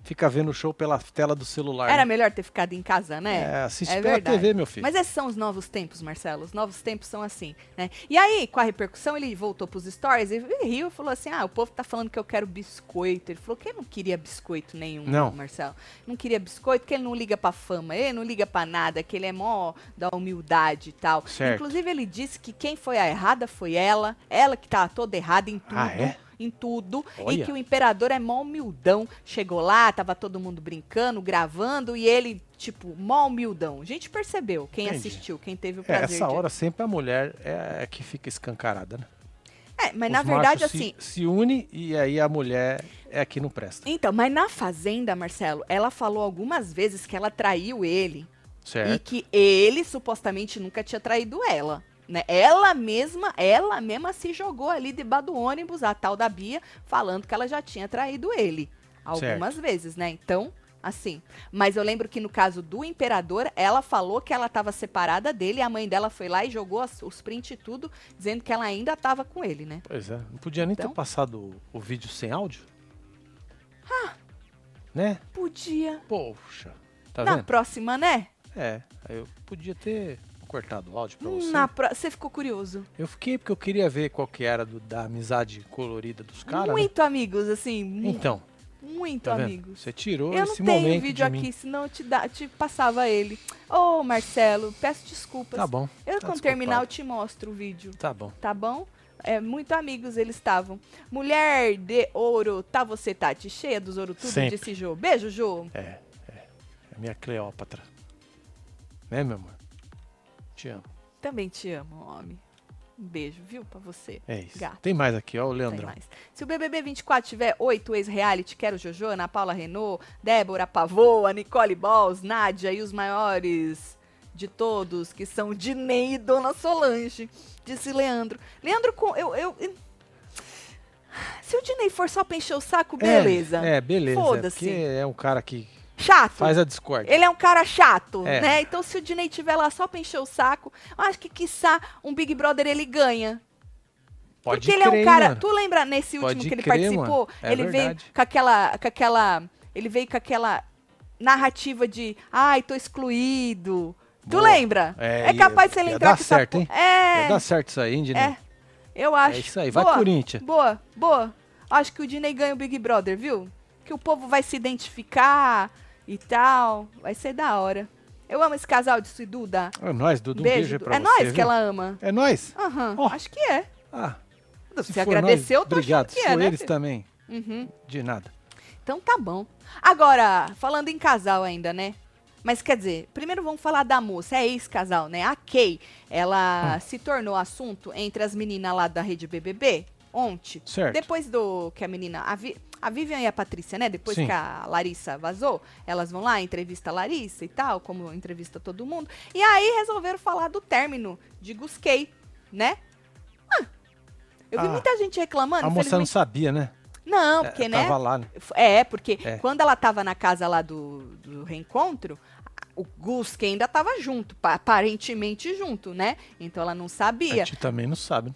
Speaker 2: Fica vendo o show pela tela do celular.
Speaker 1: Era
Speaker 2: né?
Speaker 1: melhor ter ficado em casa, né?
Speaker 2: É, assiste
Speaker 1: É
Speaker 2: pela
Speaker 1: verdade.
Speaker 2: TV, meu filho.
Speaker 1: Mas esses são os novos tempos, Marcelo. Os novos tempos são assim, né? E aí, com a repercussão, ele voltou pros stories e riu e falou assim: Ah, o povo tá falando que eu quero biscoito. Ele falou que ele não queria biscoito nenhum,
Speaker 2: Não.
Speaker 1: Marcelo. Não queria biscoito, que ele não liga pra fama, ele não liga pra nada, que ele é mó da humildade e tal.
Speaker 2: Certo.
Speaker 1: Inclusive, ele disse que quem foi a errada foi ela, ela que tava toda errada em tudo.
Speaker 2: Ah, é?
Speaker 1: Em tudo. E
Speaker 2: Olha.
Speaker 1: que o imperador é mó humildão. Chegou lá, tava todo mundo brincando, gravando, e ele, tipo, mó humildão. A gente percebeu, quem
Speaker 2: Entendi.
Speaker 1: assistiu, quem teve o
Speaker 2: É,
Speaker 1: prazer.
Speaker 2: essa
Speaker 1: de-
Speaker 2: hora sempre a mulher é que fica escancarada, né?
Speaker 1: É, mas
Speaker 2: Os
Speaker 1: na verdade, assim.
Speaker 2: Se, se une e aí a mulher é que não presta.
Speaker 1: Então, mas na Fazenda, Marcelo, ela falou algumas vezes que ela traiu ele e
Speaker 2: Certo?
Speaker 1: que ele supostamente nunca tinha traído ela. Né? Ela mesma, ela mesma se jogou ali debaixo do ônibus, a tal da Bia, falando que ela já tinha traído ele. Algumas vezes, né? Então, assim. Mas eu lembro que no caso do imperador, ela falou que ela estava separada dele, e a mãe dela foi lá e jogou as- os prints e tudo, dizendo que ela ainda estava com ele, né?
Speaker 2: Pois é. Não podia nem
Speaker 1: Então?
Speaker 2: ter passado o, o vídeo sem áudio? Né?
Speaker 1: Podia.
Speaker 2: Poxa. Tá
Speaker 1: Na
Speaker 2: vendo?
Speaker 1: próxima, né?
Speaker 2: É. Aí eu podia ter cortado o áudio pra você.
Speaker 1: Na Você ficou curioso.
Speaker 2: Eu fiquei porque eu queria ver qual que era do- da amizade colorida dos caras. né?
Speaker 1: muito amigos, assim.
Speaker 2: Então,
Speaker 1: muito
Speaker 2: tá
Speaker 1: amigos.
Speaker 2: Você tirou
Speaker 1: Eu não
Speaker 2: esse
Speaker 1: tenho
Speaker 2: momento
Speaker 1: vídeo
Speaker 2: de
Speaker 1: aqui,
Speaker 2: mim.
Speaker 1: senão eu te, da, te passava ele. Ô, Marcelo, peço desculpas.
Speaker 2: Tá bom.
Speaker 1: Eu,
Speaker 2: tá
Speaker 1: quando terminar, eu
Speaker 2: desculpado.
Speaker 1: te mostro o vídeo,
Speaker 2: Tá bom.
Speaker 1: tá bom? É, muito amigos eles estavam. Mulher de ouro, tá você, Tati? Cheia dos ouro tudo,
Speaker 2: Sempre.
Speaker 1: disse Jô. Beijo, Jô.
Speaker 2: É, é. É minha Cleópatra. Né, meu amor? Te amo.
Speaker 1: Também te amo, homem. Um beijo, viu, pra você.
Speaker 2: É isso.
Speaker 1: Gato.
Speaker 2: Tem mais aqui, ó, o Leandrão.
Speaker 1: Se o BBB 24 tiver oito ex-reality, quero Jojo, Ana Paula Renault, Débora Pavoa, Nicole Balls, Nádia e os maiores de todos, que são Dinei e Dona Solange, disse Leandro. Leandro, com- eu, eu, eu- se o Dinei for só pra encher o saco, beleza.
Speaker 2: É, é, beleza.
Speaker 1: Foda-se.
Speaker 2: Porque é um cara que
Speaker 1: Chato.
Speaker 2: faz a discórdia.
Speaker 1: Ele é um cara chato,
Speaker 2: É.
Speaker 1: né? Então, se o Dinei tiver lá só pra encher o saco, eu acho que, quiçá, um Big Brother ele ganha.
Speaker 2: Pode
Speaker 1: Porque ele é um
Speaker 2: crer,
Speaker 1: cara.
Speaker 2: mano.
Speaker 1: Tu lembra nesse último
Speaker 2: Pode
Speaker 1: que ele
Speaker 2: crer,
Speaker 1: participou?
Speaker 2: É
Speaker 1: ele veio
Speaker 2: verdade.
Speaker 1: com aquela, com aquela. Ele veio com aquela narrativa de ai, tô excluído. Tu
Speaker 2: Boa.
Speaker 1: lembra?
Speaker 2: É,
Speaker 1: capaz de ele entrar com
Speaker 2: certo,
Speaker 1: essa
Speaker 2: hein?
Speaker 1: É,
Speaker 2: Vai dar certo isso aí, hein, Dinei?
Speaker 1: é. Eu acho.
Speaker 2: É isso aí. Vai,
Speaker 1: boa,
Speaker 2: Corinthians.
Speaker 1: Boa, boa. Acho que o Dinei ganha o Big Brother, viu? Que o povo vai se identificar e tal. Vai ser da hora. Eu amo esse casal de Duda.
Speaker 2: É nóis, Dudu. Um
Speaker 1: beijo.
Speaker 2: beijo, pra
Speaker 1: é
Speaker 2: você.
Speaker 1: nós que ela ama.
Speaker 2: É nós?
Speaker 1: Aham,
Speaker 2: Ó.
Speaker 1: acho que é.
Speaker 2: Ah,
Speaker 1: Se,
Speaker 2: for
Speaker 1: agradeceu,
Speaker 2: nós,
Speaker 1: tô
Speaker 2: Obrigado.
Speaker 1: achando que
Speaker 2: Se
Speaker 1: é, né?
Speaker 2: eles
Speaker 1: filho?
Speaker 2: também.
Speaker 1: Uhum.
Speaker 2: De nada.
Speaker 1: Então tá bom. Agora, falando em casal ainda, né? Mas quer dizer, primeiro vamos falar da moça, é ex-casal, né? A Kay, ela
Speaker 2: Hum.
Speaker 1: se tornou assunto entre as meninas lá da rede BBB ontem.
Speaker 2: Certo.
Speaker 1: Depois do que a menina, a, Vi- a Vivian e a Patrícia, né? Depois
Speaker 2: Sim.
Speaker 1: que a Larissa vazou, elas vão lá, entrevista a Larissa e tal, como entrevista todo mundo. E aí resolveram falar do término de Gusquei, né? Ah, eu vi
Speaker 2: Ah,
Speaker 1: muita gente reclamando.
Speaker 2: A moça não sabia, né?
Speaker 1: Não,
Speaker 2: É,
Speaker 1: porque, né?
Speaker 2: Tava lá, né?
Speaker 1: É, porque
Speaker 2: É.
Speaker 1: quando ela tava na casa lá do, do reencontro, o Gus que ainda tava junto, pa- aparentemente junto, né? Então ela não
Speaker 2: A
Speaker 1: sabia.
Speaker 2: gente também não sabe.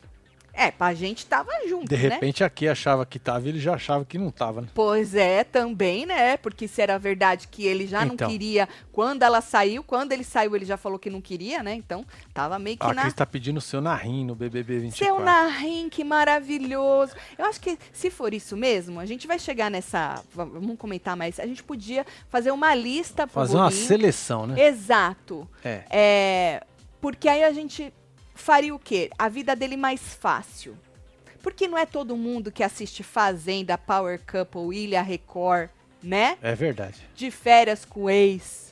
Speaker 2: Né?
Speaker 1: É, pra gente tava junto,
Speaker 2: De
Speaker 1: né?
Speaker 2: repente aqui achava que tava e ele já achava que não tava, né?
Speaker 1: Pois é, também, né? Porque se era verdade que ele já
Speaker 2: Então.
Speaker 1: não queria quando ela saiu, quando ele saiu ele já falou que não queria, né? Então tava meio que
Speaker 2: A
Speaker 1: na
Speaker 2: Cris tá pedindo o seu narrim no BBB 24.
Speaker 1: Seu Narim, que maravilhoso. Eu acho que se for isso mesmo, a gente vai chegar nessa. va- Vamos comentar mais. A gente podia fazer uma lista
Speaker 2: Fazer uma
Speaker 1: Boninho.
Speaker 2: seleção, né?
Speaker 1: Exato.
Speaker 2: É.
Speaker 1: É, porque aí a gente faria o quê? A vida dele mais fácil. Porque não é todo mundo que assiste Fazenda, Power Couple, Ilha Record, né?
Speaker 2: É verdade.
Speaker 1: De férias com ex.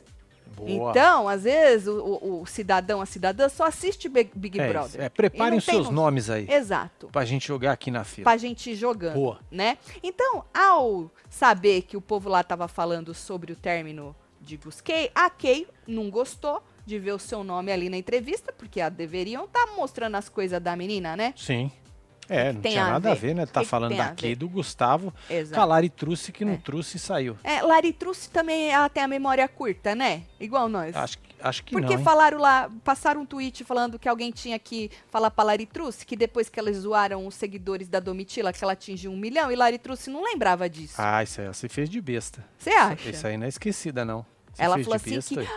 Speaker 2: Boa.
Speaker 1: Então, às vezes, o, o- o cidadão, a cidadã só assiste Big, Big
Speaker 2: é, isso.
Speaker 1: Brother.
Speaker 2: é, preparem os seus
Speaker 1: no-
Speaker 2: nomes aí.
Speaker 1: Exato.
Speaker 2: Pra gente jogar aqui na fila.
Speaker 1: Pra gente ir jogando,
Speaker 2: Boa.
Speaker 1: né? Então, ao saber que o povo lá tava falando sobre o término de Gusquei, a Kay não gostou de ver o seu nome ali na entrevista, porque a deveriam estar mostrando as coisas da menina, né?
Speaker 2: Sim. É,
Speaker 1: que
Speaker 2: não
Speaker 1: tem
Speaker 2: tinha
Speaker 1: a
Speaker 2: nada a
Speaker 1: ver?
Speaker 2: ver, né? Tá
Speaker 1: que que
Speaker 2: falando
Speaker 1: a
Speaker 2: daqui
Speaker 1: ver?
Speaker 2: do Gustavo.
Speaker 1: Exato.
Speaker 2: Calari trouxe que não
Speaker 1: É.
Speaker 2: trouxe e saiu.
Speaker 1: É, Laritruce também, ela tem a memória curta, né? Igual nós.
Speaker 2: Acho, que- acho que
Speaker 1: Porque
Speaker 2: não. hein?
Speaker 1: falaram lá, passaram um tweet falando que alguém tinha que falar pra Laritruce, que depois que elas zoaram os seguidores da Domitila, que ela atingiu um milhão, e Laritruce não lembrava disso.
Speaker 2: Ah, isso aí você fez de besta.
Speaker 1: Você acha?
Speaker 2: Isso aí não é esquecida, não. Você
Speaker 1: Ela falou assim
Speaker 2: besta
Speaker 1: que-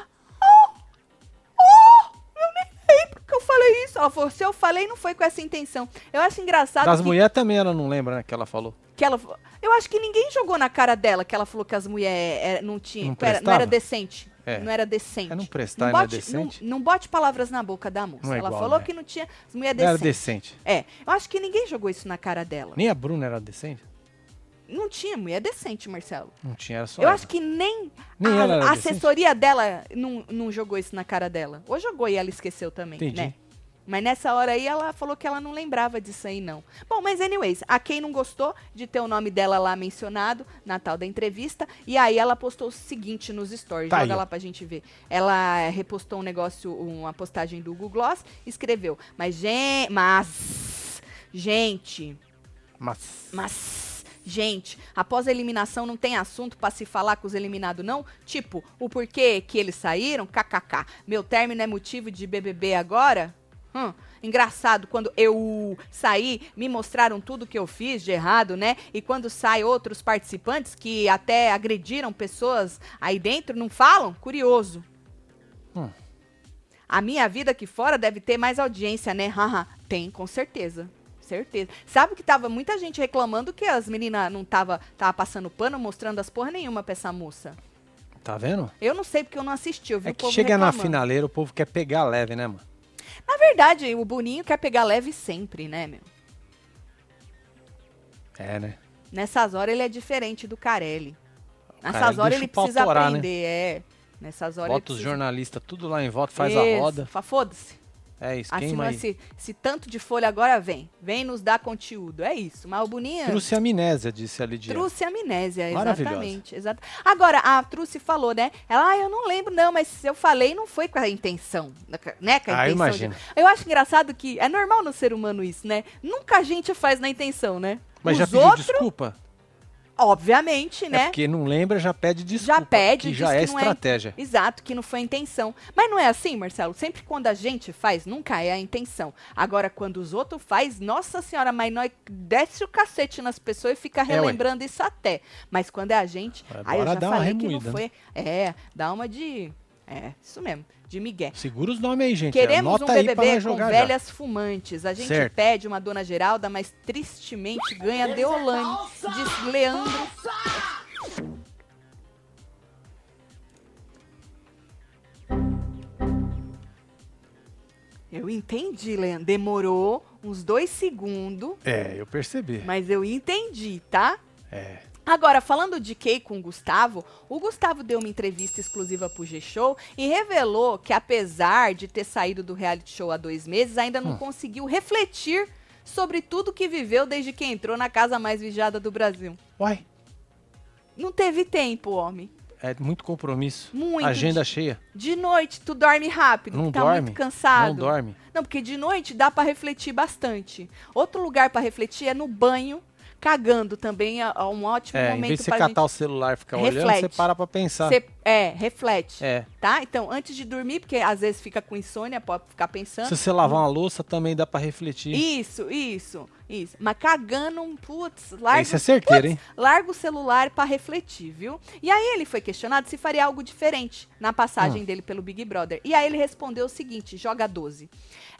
Speaker 2: aí.
Speaker 1: que eu falei isso. Ela falou, se eu falei, não foi com essa intenção. Eu acho engraçado
Speaker 2: Das
Speaker 1: que,
Speaker 2: mulheres também ela não lembra, né? Que ela falou.
Speaker 1: que ela... Eu acho que ninguém jogou na cara dela que ela falou que as mulheres não tinham...
Speaker 2: Não
Speaker 1: era, não era decente.
Speaker 2: É.
Speaker 1: Não era decente.
Speaker 2: É não prestar e não é
Speaker 1: bote,
Speaker 2: decente?
Speaker 1: Não, não bote palavras na boca da moça.
Speaker 2: Não é
Speaker 1: ela
Speaker 2: igual,
Speaker 1: falou
Speaker 2: né?
Speaker 1: que não tinha as mulheres
Speaker 2: Não era
Speaker 1: decentes.
Speaker 2: decente.
Speaker 1: É, eu acho que ninguém jogou isso na cara dela.
Speaker 2: Nem a Bruna era decente?
Speaker 1: Não tinha mulher decente, Marcelo.
Speaker 2: Não tinha, era só
Speaker 1: Eu
Speaker 2: ela.
Speaker 1: acho que nem,
Speaker 2: Nem
Speaker 1: a, a assessoria dela não, não jogou isso na cara dela. Ou jogou e ela esqueceu também,
Speaker 2: Entendi.
Speaker 1: né? Mas nessa hora aí ela falou que ela não lembrava disso aí, não. Bom, mas anyways, a quem não gostou de ter o nome dela lá mencionado na tal da entrevista, e aí ela postou o seguinte nos stories,
Speaker 2: Tá
Speaker 1: joga
Speaker 2: aí,
Speaker 1: lá pra gente ver. Ela repostou um negócio, uma postagem do Google Gloss, escreveu, mas, gen mas, gente,
Speaker 2: Mas.
Speaker 1: mas, gente, após a eliminação não tem assunto pra se falar com os eliminados, não? Tipo, o porquê que eles saíram? KKK. Meu término é motivo de BBB agora? Hum, engraçado, quando eu saí, me mostraram tudo que eu fiz de errado, né? E quando sai outros participantes que até agrediram pessoas aí dentro, não falam? Curioso.
Speaker 2: Hum.
Speaker 1: A minha vida aqui fora deve ter mais audiência, né? Haha, tem, com certeza. Certeza. Sabe que tava muita gente reclamando que as meninas não tava, tava passando pano, mostrando as porra nenhuma pra essa moça.
Speaker 2: Tá vendo?
Speaker 1: Eu não sei porque eu não assisti, eu vi
Speaker 2: É
Speaker 1: o
Speaker 2: que
Speaker 1: povo
Speaker 2: chega na
Speaker 1: reclamando.
Speaker 2: finaleira, o povo quer pegar leve, né, mano?
Speaker 1: Na verdade, o Boninho quer pegar leve sempre, né, meu?
Speaker 2: É, né?
Speaker 1: Nessas horas ele é diferente do Carelli. Nessas
Speaker 2: Carelli
Speaker 1: horas ele precisa
Speaker 2: né?
Speaker 1: aprender, é. Nessas horas
Speaker 2: Bota
Speaker 1: ele
Speaker 2: os
Speaker 1: precisa...
Speaker 2: jornalistas tudo lá em volta, faz a
Speaker 1: Isso,
Speaker 2: roda.
Speaker 1: fa- Foda-se.
Speaker 2: É isso,
Speaker 1: Assinou
Speaker 2: aí.
Speaker 1: esse, esse tanto de folha agora vem. Vem nos dar conteúdo. É isso. Mas o Boninho.
Speaker 2: Trouxe amnésia, disse a Lidia.
Speaker 1: Truce amnésia, exatamente. Exata. Agora, a Truce falou, né? Ela, ah, eu não lembro, não, mas se eu falei, não foi com a intenção. Né? Com a
Speaker 2: Ah, imagino.
Speaker 1: de- Eu acho engraçado que é normal no ser humano isso, né? Nunca a gente faz na intenção, né?
Speaker 2: Mas
Speaker 1: Os
Speaker 2: já pediu
Speaker 1: outros,
Speaker 2: desculpa?
Speaker 1: Obviamente,
Speaker 2: É
Speaker 1: né?
Speaker 2: porque não lembra, já pede desculpa.
Speaker 1: Já pede,
Speaker 2: que já é
Speaker 1: que é-
Speaker 2: estratégia.
Speaker 1: Exato, que não foi a intenção. Mas não é assim, Marcelo? Sempre quando a gente faz, nunca é a intenção. Agora, quando os outros faz, nossa senhora, mas nós desce o cacete nas pessoas e fica
Speaker 2: É,
Speaker 1: relembrando isso até. Mas quando é a gente,
Speaker 2: É,
Speaker 1: aí eu já falei que não
Speaker 2: né?
Speaker 1: foi. É, dá uma de. É, isso mesmo, de migué.
Speaker 2: Segura os nomes aí, gente.
Speaker 1: Queremos
Speaker 2: Anota
Speaker 1: um BBB com
Speaker 2: já.
Speaker 1: velhas fumantes. A gente
Speaker 2: Certo.
Speaker 1: pede uma Dona Geralda, mas tristemente ganha Deolane, diz Leandro. Eu entendi, Leandro. Demorou uns dois segundos,
Speaker 2: É, eu percebi.
Speaker 1: mas eu entendi, tá?
Speaker 2: É.
Speaker 1: Agora, falando de Kay com o Gustavo, o Gustavo deu uma entrevista exclusiva pro G-Show e revelou que, apesar de ter saído do reality show há dois meses, ainda não
Speaker 2: Hum.
Speaker 1: conseguiu refletir sobre tudo que viveu desde que entrou na casa mais vigiada do Brasil.
Speaker 2: Uai,
Speaker 1: Não teve tempo, homem.
Speaker 2: é muito compromisso.
Speaker 1: Muito.
Speaker 2: Agenda cheia.
Speaker 1: De noite, tu dorme rápido,
Speaker 2: Não
Speaker 1: tá
Speaker 2: dorme.
Speaker 1: muito cansado.
Speaker 2: Não dorme.
Speaker 1: Não, porque de noite dá pra refletir bastante. Outro lugar pra refletir é no banho, cagando também, é é um ótimo
Speaker 2: É,
Speaker 1: momento
Speaker 2: de você catar
Speaker 1: gente...
Speaker 2: o celular e ficar olhando,
Speaker 1: Reflete.
Speaker 2: você para pra pensar.
Speaker 1: Cê- é, reflete.
Speaker 2: É.
Speaker 1: Tá? Então, antes de dormir, porque às vezes fica com insônia, pode ficar pensando.
Speaker 2: Se você lavar uma louça, também dá pra refletir.
Speaker 1: Isso, isso, isso. Mas cagando, um putz, larga,
Speaker 2: Isso é certeiro, hein?
Speaker 1: larga o celular pra refletir, viu? E aí ele foi questionado se faria algo diferente na passagem
Speaker 2: Hum.
Speaker 1: dele pelo Big Brother. E aí ele respondeu o seguinte: joga 12.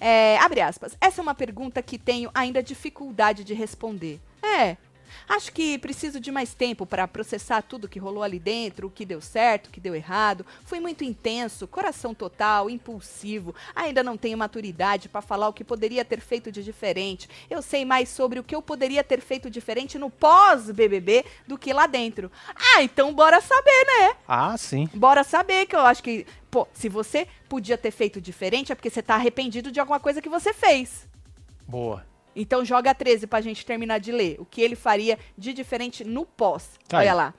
Speaker 1: É, abre aspas. Essa é uma pergunta que tenho ainda dificuldade de responder. É. Acho que preciso de mais tempo para processar tudo que rolou ali dentro, o que deu certo, o que deu errado. Fui muito intenso, coração total, impulsivo. Ainda não tenho maturidade para falar o que poderia ter feito de diferente. Eu sei mais sobre o que eu poderia ter feito diferente no pós-BBB do que lá dentro. Ah, então bora saber, né?
Speaker 2: Ah, sim.
Speaker 1: Bora saber que eu acho que, pô, se você podia ter feito diferente é porque você tá arrependido de alguma coisa que você fez.
Speaker 2: Boa.
Speaker 1: Então joga 13 pra gente terminar de ler. O que ele faria de diferente no pós.
Speaker 2: Tá
Speaker 1: Olha
Speaker 2: aí.
Speaker 1: lá.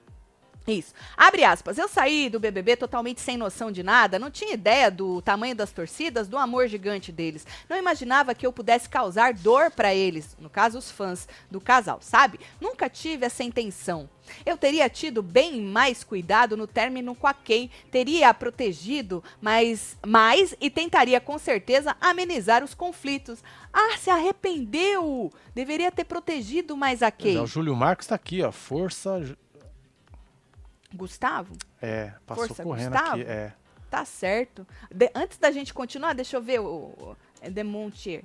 Speaker 1: Isso. Abre aspas. Eu saí do BBB totalmente sem noção de nada, não tinha ideia do tamanho das torcidas, do amor gigante deles. Não imaginava que eu pudesse causar dor pra eles, no caso os fãs do casal, sabe? Nunca tive essa intenção. Eu teria tido bem mais cuidado no término com a Kay, teria a protegido mais, mais e tentaria com certeza amenizar os conflitos. Ah, se arrependeu! Deveria ter protegido mais a Kay.
Speaker 2: Já o Júlio Marcos tá aqui, ó. Força.
Speaker 1: Gustavo?
Speaker 2: É, passou
Speaker 1: Força,
Speaker 2: correndo
Speaker 1: Gustavo?
Speaker 2: aqui. É.
Speaker 1: Tá certo. De- antes da gente continuar, deixa eu ver o, o é Demontier.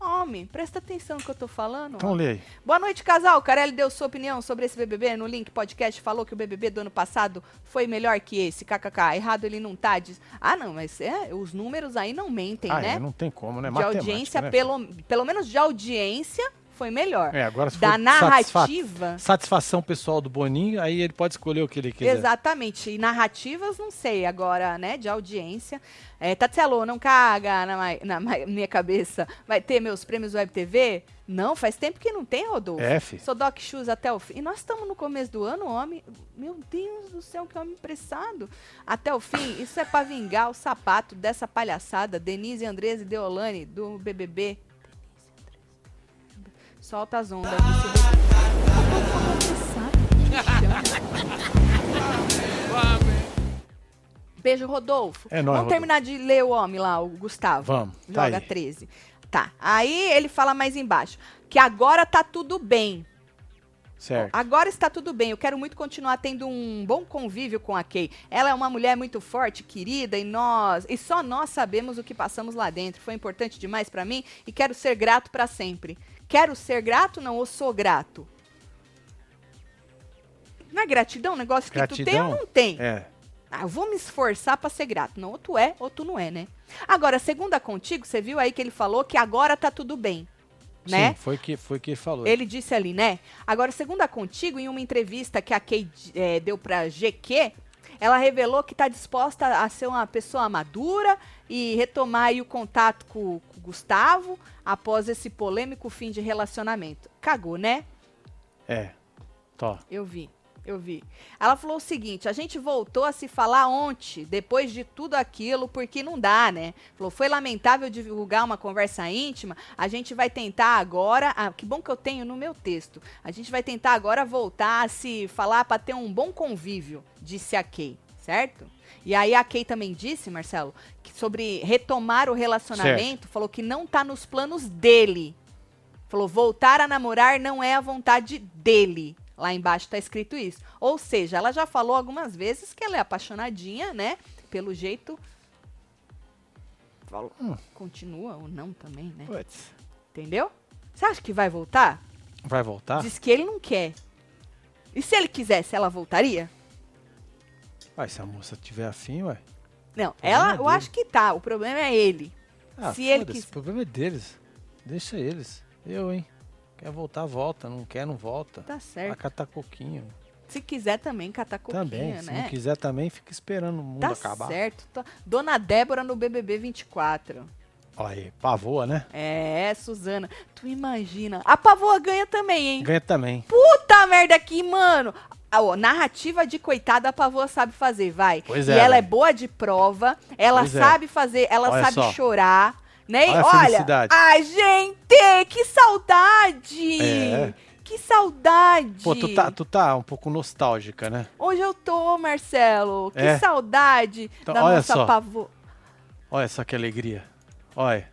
Speaker 1: Homem, presta atenção no que eu tô falando.
Speaker 2: Então lê aí.
Speaker 1: Boa noite, casal. Carelli deu sua opinião sobre esse BBB no link podcast. Falou que o BBB do ano passado foi melhor que esse. KKK. Errado ele não tá. Diz... Ah, não, mas é, os números aí não mentem,
Speaker 2: ah,
Speaker 1: né?
Speaker 2: é, não tem como, né?
Speaker 1: de
Speaker 2: Matemática,
Speaker 1: audiência,
Speaker 2: né?
Speaker 1: pelo, pelo menos de audiência, foi melhor.
Speaker 2: É, agora se
Speaker 1: da
Speaker 2: for satisfa-
Speaker 1: narrativa.
Speaker 2: satisfação pessoal do Boninho, aí ele pode escolher o que ele quiser.
Speaker 1: Exatamente. E narrativas, não sei. Agora, né, de audiência. É, Tatselo, não caga na, na minha cabeça. Vai ter meus prêmios Web TV? Não, faz tempo que não tem, Rodolfo.
Speaker 2: F.
Speaker 1: Sou Doc Shoes até o fim. E nós estamos no começo do ano, homem. Meu Deus do céu, que homem apressado. Até o fim, isso é pra vingar o sapato dessa palhaçada. Denise Andrés e Deolane, do BBB. Solta as ondas. [LAUGHS] Beijo, Rodolfo.
Speaker 2: É nóis,
Speaker 1: Vamos terminar de ler o homem lá, o Gustavo.
Speaker 2: Vamos, tá
Speaker 1: Joga
Speaker 2: aí.
Speaker 1: 13. Tá. Aí ele fala mais embaixo. Que agora tá tudo bem.
Speaker 2: Certo.
Speaker 1: Agora está tudo bem. Eu quero muito continuar tendo um bom convívio com a Kay. Ela é uma mulher muito forte, querida, e nós, e só nós sabemos o que passamos lá dentro. Foi importante demais pra mim e quero ser grato pra sempre. Quero ser grato, não, ou sou grato? Não é gratidão, um negócio que tu tem ou não tem?
Speaker 2: É.
Speaker 1: Ah, eu vou me esforçar pra ser grato. Não, ou tu é, ou tu não é, né? Agora, segunda contigo, você viu aí que ele falou que agora tá tudo bem, né?
Speaker 2: Sim, foi que foi que ele falou.
Speaker 1: Ele disse ali, né? Agora, segundo a Contigo, em uma entrevista que a Kay eh, deu pra GQ, ela revelou que está disposta a ser uma pessoa madura e retomar aí o contato com, com o Gustavo após esse polêmico fim de relacionamento. Cagou, né?
Speaker 2: É. Tó.
Speaker 1: Eu vi, eu vi. Ela falou o seguinte: a gente voltou a se falar ontem, depois de tudo aquilo, porque não dá, né? Falou, foi lamentável divulgar uma conversa íntima. A gente vai tentar agora. Ah, que bom que eu tenho no meu texto. A gente vai tentar agora voltar a se falar para ter um bom convívio, disse a Kay, certo? E aí a Kay também disse, Marcelo, que sobre retomar o relacionamento, falou que não tá nos planos dele. Falou, voltar a namorar não é a vontade dele. Lá embaixo tá escrito isso. Ou seja, ela já falou algumas vezes que ela é apaixonadinha, né? Pelo jeito. Falou-
Speaker 2: Hum.
Speaker 1: Continua ou não também, né?
Speaker 2: Putz.
Speaker 1: Entendeu? Você acha que vai voltar?
Speaker 2: Vai voltar?
Speaker 1: Diz que ele não quer. E se ele quisesse, ela voltaria?
Speaker 2: Ué, se a moça tiver afim, ué.
Speaker 1: Não, ela,
Speaker 2: é
Speaker 1: eu acho que tá. O problema é ele.
Speaker 2: Ah,
Speaker 1: Se ele quis-
Speaker 2: o problema é deles. Deixa eles. Eu, hein? Quer voltar, volta. Não quer, não volta.
Speaker 1: Tá
Speaker 2: Vai
Speaker 1: certo.
Speaker 2: catar coquinho.
Speaker 1: Se quiser também catar coquinha,
Speaker 2: também. Se
Speaker 1: né?
Speaker 2: não quiser também, fica esperando o mundo
Speaker 1: Tá
Speaker 2: acabar.
Speaker 1: certo. Tá- Dona Débora no BBB 24.
Speaker 2: Olha aí, pavoa, né?
Speaker 1: É, Suzana. Tu imagina. A Pavoa ganha também, hein?
Speaker 2: Ganha também.
Speaker 1: Puta merda aqui, mano. Ah, ó, narrativa de coitada a Pavoa sabe fazer, vai.
Speaker 2: Pois
Speaker 1: e
Speaker 2: é,
Speaker 1: ela é
Speaker 2: velho.
Speaker 1: boa de prova, ela
Speaker 2: Pois é.
Speaker 1: sabe fazer, ela
Speaker 2: Olha
Speaker 1: sabe
Speaker 2: só.
Speaker 1: chorar, né? E
Speaker 2: Olha a
Speaker 1: olha,
Speaker 2: felicidade.
Speaker 1: gente, que saudade!
Speaker 2: É.
Speaker 1: Que saudade!
Speaker 2: Pô, tu tá, tu tá um pouco nostálgica, né?
Speaker 1: Hoje eu tô, Marcelo. Que
Speaker 2: É.
Speaker 1: saudade
Speaker 2: Então,
Speaker 1: da
Speaker 2: olha
Speaker 1: nossa
Speaker 2: só.
Speaker 1: Pavoa.
Speaker 2: Olha só que alegria. Olha.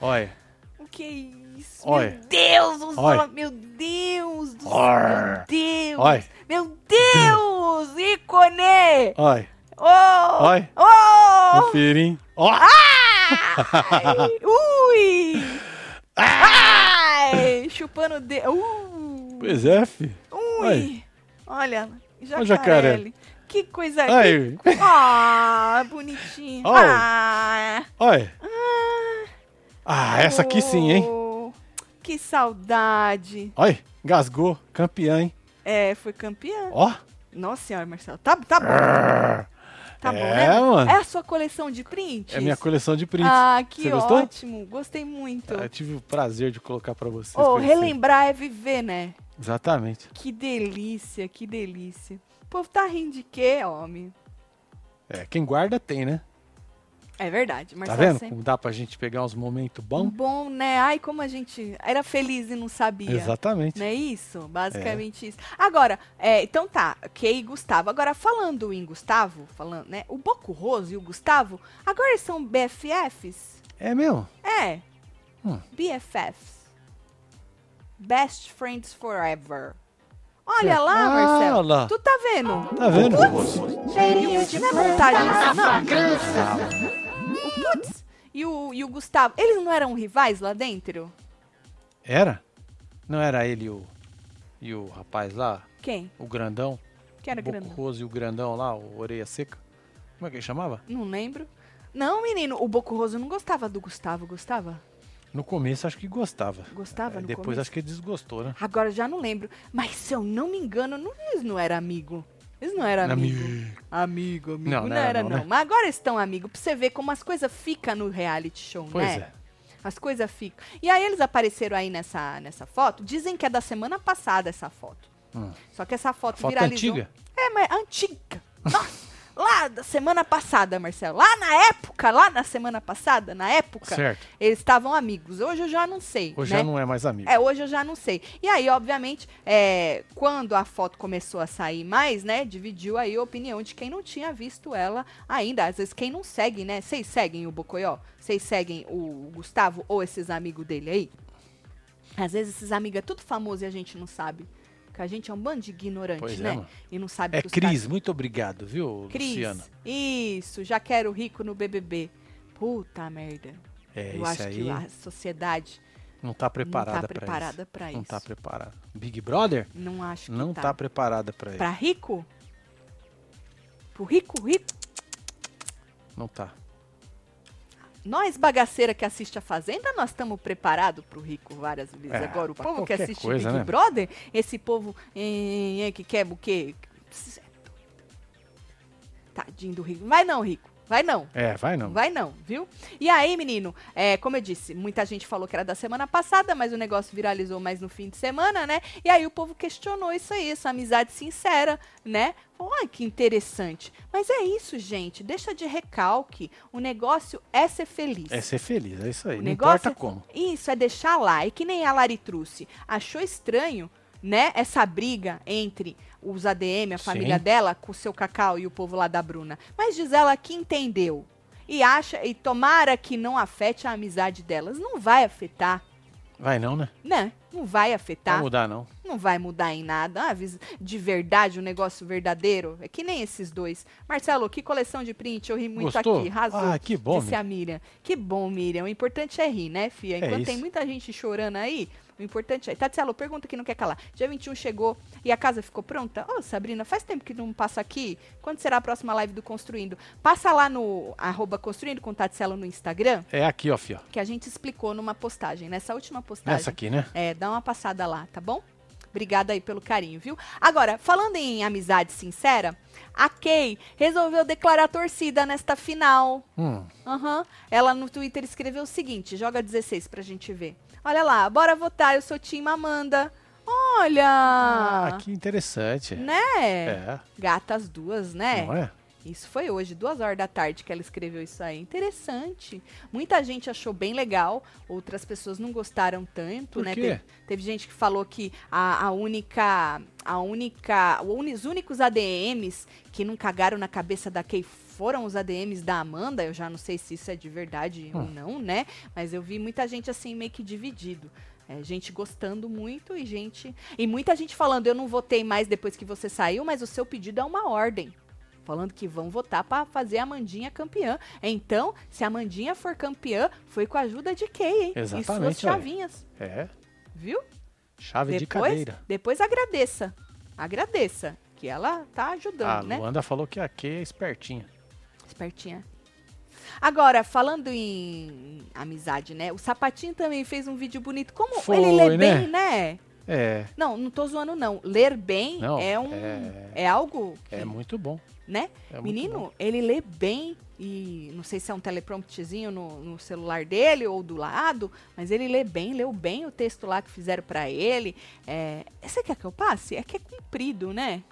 Speaker 2: Olha.
Speaker 1: O que é isso?
Speaker 2: Olha.
Speaker 1: Meu Deus!
Speaker 2: Olha.
Speaker 1: Meu Deus do céu!
Speaker 2: Olha.
Speaker 1: Meu Deus!
Speaker 2: Olha.
Speaker 1: Meu Deus! ícone!
Speaker 2: Olha.
Speaker 1: Oh!
Speaker 2: Olha.
Speaker 1: Oh!
Speaker 2: Confirim. Ó.
Speaker 1: Ai! Ui! Ai! Chupando o dedo. Uh!
Speaker 2: Pois é, fi.
Speaker 1: Ui! Olha,
Speaker 2: Ó o jacaré.
Speaker 1: jacaré. Que coisa
Speaker 2: Aí.
Speaker 1: Ah, bonitinho.
Speaker 2: Oh.
Speaker 1: Ah,
Speaker 2: Olha. Ah, essa aqui sim, hein?
Speaker 1: Oh, Que saudade.
Speaker 2: Olha. Gasgou. Campeã, hein?
Speaker 1: É, foi campeã.
Speaker 2: Ó.
Speaker 1: Nossa senhora, Marcelo. Tá, tá bom. Tá bom,
Speaker 2: é,
Speaker 1: né?
Speaker 2: mano.
Speaker 1: É a sua coleção de prints?
Speaker 2: É minha coleção de prints.
Speaker 1: Ah, que
Speaker 2: Você gostou?
Speaker 1: ótimo. Gostei muito.
Speaker 2: Eu tive o prazer de colocar pra vocês.
Speaker 1: Oh, relembrar é viver, né?
Speaker 2: Exatamente.
Speaker 1: Que delícia, que delícia. O povo tá rindo de quê, homem?
Speaker 2: É, quem guarda tem, né?
Speaker 1: É verdade,
Speaker 2: Tá
Speaker 1: Marcelo
Speaker 2: vendo?
Speaker 1: sempre...
Speaker 2: Como dá pra gente pegar uns momentos bons?
Speaker 1: Bom, né? Ai, como a gente era feliz e não sabia.
Speaker 2: Exatamente.
Speaker 1: Não é isso? Basicamente isso. Agora, é, então tá, Kay e Gustavo. Agora, falando em Gustavo, falando, né? O Boco Roso e o Gustavo, agora eles são BFFs?
Speaker 2: É mesmo?
Speaker 1: É.
Speaker 2: Hum.
Speaker 1: BFFs. Best Friends Forever. Olha
Speaker 2: Certo.
Speaker 1: lá,
Speaker 2: Ah,
Speaker 1: Marcelo.
Speaker 2: olha lá.
Speaker 1: Tu tá vendo?
Speaker 2: Tá vendo?
Speaker 1: Não é montagem isso, não. O e o, e o Gustavo, eles não eram rivais lá dentro?
Speaker 2: Era? Não era ele e o, e o rapaz lá?
Speaker 1: Quem?
Speaker 2: O grandão?
Speaker 1: Que era
Speaker 2: o
Speaker 1: grandão?
Speaker 2: Roso e o grandão lá, o Orelha Seca? Como é que ele chamava?
Speaker 1: Não lembro. Não, menino, o Boco Roso não gostava do Gustavo, gostava?
Speaker 2: No começo acho que gostava.
Speaker 1: Gostava
Speaker 2: É, Depois
Speaker 1: começo?
Speaker 2: acho que desgostou, né?
Speaker 1: Agora já não lembro. Mas se eu não me engano, não, eles não eram amigo. Eles não eram amigo.
Speaker 2: Amigo.
Speaker 1: Amigo, amigo.
Speaker 2: Não,
Speaker 1: Não,
Speaker 2: não
Speaker 1: era, não.
Speaker 2: não, né?
Speaker 1: Mas agora eles estão amigos, pra você ver como as coisas ficam no reality show,
Speaker 2: Pois
Speaker 1: né?
Speaker 2: é.
Speaker 1: As coisas ficam. E aí eles apareceram aí nessa, nessa foto. Dizem que é da semana passada essa foto.
Speaker 2: Hum.
Speaker 1: Só que essa foto,
Speaker 2: Foto
Speaker 1: viralizou.
Speaker 2: antiga?
Speaker 1: É, mas antiga. Nossa, lá da semana passada, Marcelo. Lá na época, lá na semana passada, na época,
Speaker 2: Certo.
Speaker 1: eles estavam amigos. Hoje eu já não sei.
Speaker 2: Hoje
Speaker 1: né?
Speaker 2: já não é mais amigo.
Speaker 1: É, hoje eu já não sei. E aí, obviamente, é, quando a foto começou a sair mais, né, dividiu aí a opinião de quem não tinha visto ela ainda. Às vezes, quem não segue, né? Vocês seguem o Bocoió? Vocês seguem o Gustavo ou esses amigos dele aí? Às vezes, esses amigos é tudo famoso e a gente não sabe. Porque a gente é um bando de ignorante,
Speaker 2: Pois é,
Speaker 1: né?
Speaker 2: mano.
Speaker 1: e não sabe
Speaker 2: É Cris, muito obrigado, viu,
Speaker 1: Cris,
Speaker 2: Luciana?
Speaker 1: isso, já quero rico no BBB. Puta merda.
Speaker 2: É,
Speaker 1: Eu
Speaker 2: isso
Speaker 1: acho
Speaker 2: aí
Speaker 1: que a sociedade
Speaker 2: não tá preparada
Speaker 1: não tá
Speaker 2: pra
Speaker 1: preparada
Speaker 2: isso.
Speaker 1: pra
Speaker 2: Não
Speaker 1: isso.
Speaker 2: tá preparada. Big Brother
Speaker 1: Não acho que
Speaker 2: não
Speaker 1: tá.
Speaker 2: tá, preparada pra isso.
Speaker 1: Pra rico? Pro rico, rico?
Speaker 2: Não tá.
Speaker 1: Nós, bagaceira que assiste a Fazenda, nós estamos preparados pro rico várias vezes.
Speaker 2: É,
Speaker 1: Agora, o povo que assiste
Speaker 2: coisa,
Speaker 1: Big
Speaker 2: né?
Speaker 1: Brother, esse povo eh, que quer o quê? Tadinho do Rico. Vai não, Rico. Vai não.
Speaker 2: É, vai não.
Speaker 1: Vai não, viu? E aí, menino, é, como eu disse, muita gente falou que era da semana passada, mas o negócio viralizou mais no fim de semana, né? E aí o povo questionou isso aí, essa amizade sincera, né? Olha que interessante. Mas é isso, gente. Deixa de recalque. O negócio é ser feliz.
Speaker 2: É ser feliz, é isso aí.
Speaker 1: O
Speaker 2: não importa
Speaker 1: é-
Speaker 2: como.
Speaker 1: Isso, é deixar lá. E que nem a Lari trouxe. Achou estranho, né, essa briga entre os ADM, a
Speaker 2: Sim.
Speaker 1: família dela, com o seu Cacau e o povo lá da Bruna. Mas diz ela que entendeu. E acha, e tomara que não afete a amizade delas. Não vai afetar,
Speaker 2: Vai não, né?
Speaker 1: né? Não vai afetar.
Speaker 2: Não vai mudar, não.
Speaker 1: Não vai mudar em nada. Ah, de verdade, um negócio verdadeiro. É que nem esses dois. Marcelo, que coleção de print. Eu ri muito
Speaker 2: Gostou?
Speaker 1: aqui. Razou.
Speaker 2: Ah, que bom,
Speaker 1: Disse a Miriam. Que bom, Miriam. O importante é rir, né, Fia?
Speaker 2: É
Speaker 1: Enquanto tem
Speaker 2: isso.
Speaker 1: muita gente chorando aí, o importante é. Tatselo, pergunta que não quer calar. Dia 21 chegou e a casa ficou pronta? Ô, Sabrina, faz tempo que não passa aqui. Quando será a próxima live do Construindo? Passa lá no arroba Construindo com Tatselo no Instagram,
Speaker 2: É aqui, ó, fio.
Speaker 1: que a gente explicou numa postagem, nessa última postagem.
Speaker 2: Nessa aqui, né?
Speaker 1: É, dá uma passada lá, tá bom? Obrigada aí pelo carinho, viu? Agora, falando em amizade sincera, a Kay resolveu declarar torcida nesta final.
Speaker 2: Hum.
Speaker 1: Aham. Ela no Twitter escreveu o seguinte: joga 16 pra gente ver. Olha lá, bora votar, eu sou Tim Amanda. Olha!
Speaker 2: Ah, que interessante.
Speaker 1: Né?
Speaker 2: É,
Speaker 1: Gatas duas, né?
Speaker 2: não é?
Speaker 1: Isso foi hoje, duas horas da tarde que ela escreveu isso aí. Interessante. Muita gente achou bem legal, outras pessoas não gostaram tanto,
Speaker 2: Por
Speaker 1: né?
Speaker 2: quê?
Speaker 1: Teve, teve gente que falou que a, a única. A única. Os únicos ADMs que não cagaram na cabeça da Kay foram os ADMs da Amanda. Eu já não sei se isso é de verdade ou
Speaker 2: Hum.
Speaker 1: não, né? Mas eu vi muita gente assim meio que dividido. É, gente gostando muito e gente. E muita gente falando, eu não votei mais depois que você saiu, mas o seu pedido é uma ordem. Falando que vão votar pra fazer a Mandinha campeã. Então, se a Mandinha for campeã, foi com a ajuda de Kay, hein?
Speaker 2: Exatamente,
Speaker 1: E suas
Speaker 2: ué.
Speaker 1: chavinhas.
Speaker 2: É.
Speaker 1: Viu?
Speaker 2: Chave de
Speaker 1: Depois,
Speaker 2: cadeira.
Speaker 1: depois agradeça. Agradeça. Que ela tá ajudando,
Speaker 2: A
Speaker 1: né?
Speaker 2: Luanda falou que aqui é espertinha.
Speaker 1: Espertinha. Agora, falando em amizade, né? O Sapatinho também fez um vídeo bonito. Como
Speaker 2: Foi,
Speaker 1: ele lê
Speaker 2: né?
Speaker 1: bem, né?
Speaker 2: É,
Speaker 1: Não, não tô zoando, não. Ler bem
Speaker 2: Não,
Speaker 1: é um.
Speaker 2: é-
Speaker 1: É, algo. Que,
Speaker 2: é muito bom.
Speaker 1: Né?
Speaker 2: É
Speaker 1: Menino, ele lê bem e não sei se é um telepromptzinho no, no celular dele ou do lado, mas ele lê bem, leu bem o texto lá que fizeram pra ele. É, você quer que eu passe? É que é comprido, né?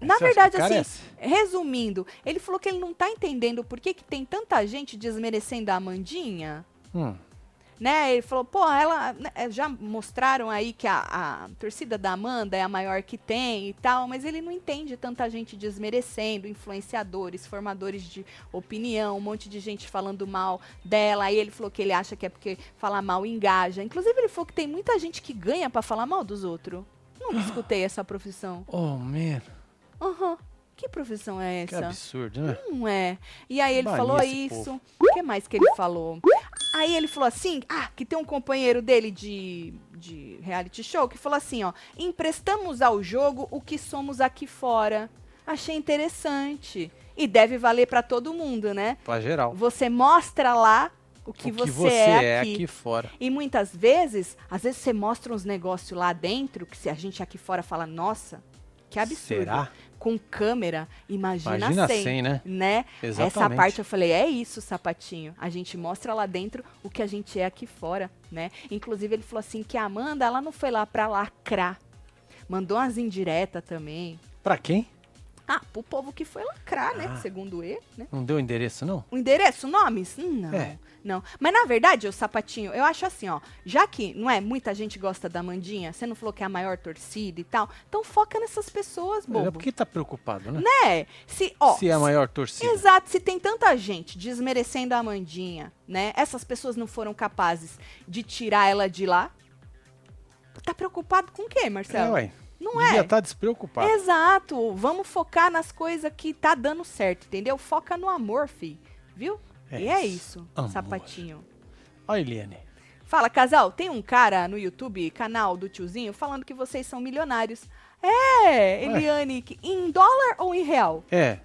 Speaker 1: Na
Speaker 2: Você acha
Speaker 1: verdade, assim, resumindo, ele falou que ele não tá entendendo por que, que tem tanta gente desmerecendo a Amandinha.
Speaker 2: Hum,
Speaker 1: Né? Ele falou, pô, ela né, já mostraram aí que a, a torcida da Amanda é a maior que tem e tal, mas ele não entende tanta gente desmerecendo, influenciadores, formadores de opinião, um monte de gente falando mal dela. Aí ele falou que ele acha que é porque falar mal engaja. Inclusive, ele falou que tem muita gente que ganha pra falar mal dos outros. Nunca [GASPS] escutei essa profissão.
Speaker 2: Oh, man.
Speaker 1: Aham. Que profissão é
Speaker 2: Que
Speaker 1: essa?
Speaker 2: absurdo, né?
Speaker 1: Não é. E aí ele
Speaker 2: Bania
Speaker 1: falou isso. O que mais que ele falou? Aí ele falou assim, ah, que tem um companheiro dele de, de reality show que falou assim, ó, emprestamos ao jogo o que somos aqui fora. Achei interessante. E deve valer pra todo mundo, né?
Speaker 2: Pra geral.
Speaker 1: Você mostra lá o que,
Speaker 2: o
Speaker 1: você,
Speaker 2: que você
Speaker 1: é,
Speaker 2: é
Speaker 1: aqui.
Speaker 2: aqui fora.
Speaker 1: E muitas vezes, às vezes você mostra uns negócios lá dentro que se a gente aqui fora fala, nossa, que absurdo.
Speaker 2: Será?
Speaker 1: Com câmera, imagina,
Speaker 2: Imagina
Speaker 1: sem,
Speaker 2: sem, né?
Speaker 1: né? Essa
Speaker 2: Exatamente.
Speaker 1: parte eu falei, é isso, sapatinho. A gente mostra lá dentro o que a gente é aqui fora, né? Inclusive, ele falou assim que a Amanda, ela não foi lá pra lacrar. Mandou umas indiretas também.
Speaker 2: Pra quem?
Speaker 1: Ah, pro povo que foi lacrar, né?
Speaker 2: Ah.
Speaker 1: Segundo ele, né?
Speaker 2: Não deu endereço, não?
Speaker 1: O endereço, nomes? Não.
Speaker 2: É.
Speaker 1: Não. Mas na verdade, o sapatinho, eu acho assim, ó. Já que, não é, muita gente gosta da Mandinha, você não falou que é a maior torcida e tal, então foca nessas pessoas,
Speaker 2: É
Speaker 1: bobo.
Speaker 2: porque tá preocupado, né?
Speaker 1: Né? Se, ó,
Speaker 2: Se é a maior torcida.
Speaker 1: Exato, se tem tanta gente desmerecendo a Amandinha, né? Essas pessoas não foram capazes de tirar ela de lá. Tá preocupado com o quê,
Speaker 2: É,
Speaker 1: Marcelo?
Speaker 2: ué.
Speaker 1: Não
Speaker 2: Devia
Speaker 1: é?
Speaker 2: estar despreocupado.
Speaker 1: Exato. Vamos focar nas coisas que tá dando certo, entendeu? Foca no amor, fi. Viu?
Speaker 2: É
Speaker 1: e é
Speaker 2: isso. Amor.
Speaker 1: sapatinho.
Speaker 2: Olha, Eliane.
Speaker 1: Fala, casal, tem um cara no YouTube, canal do tiozinho, falando que vocês são milionários. É, Eliane, que- em dólar ou em real?
Speaker 2: É.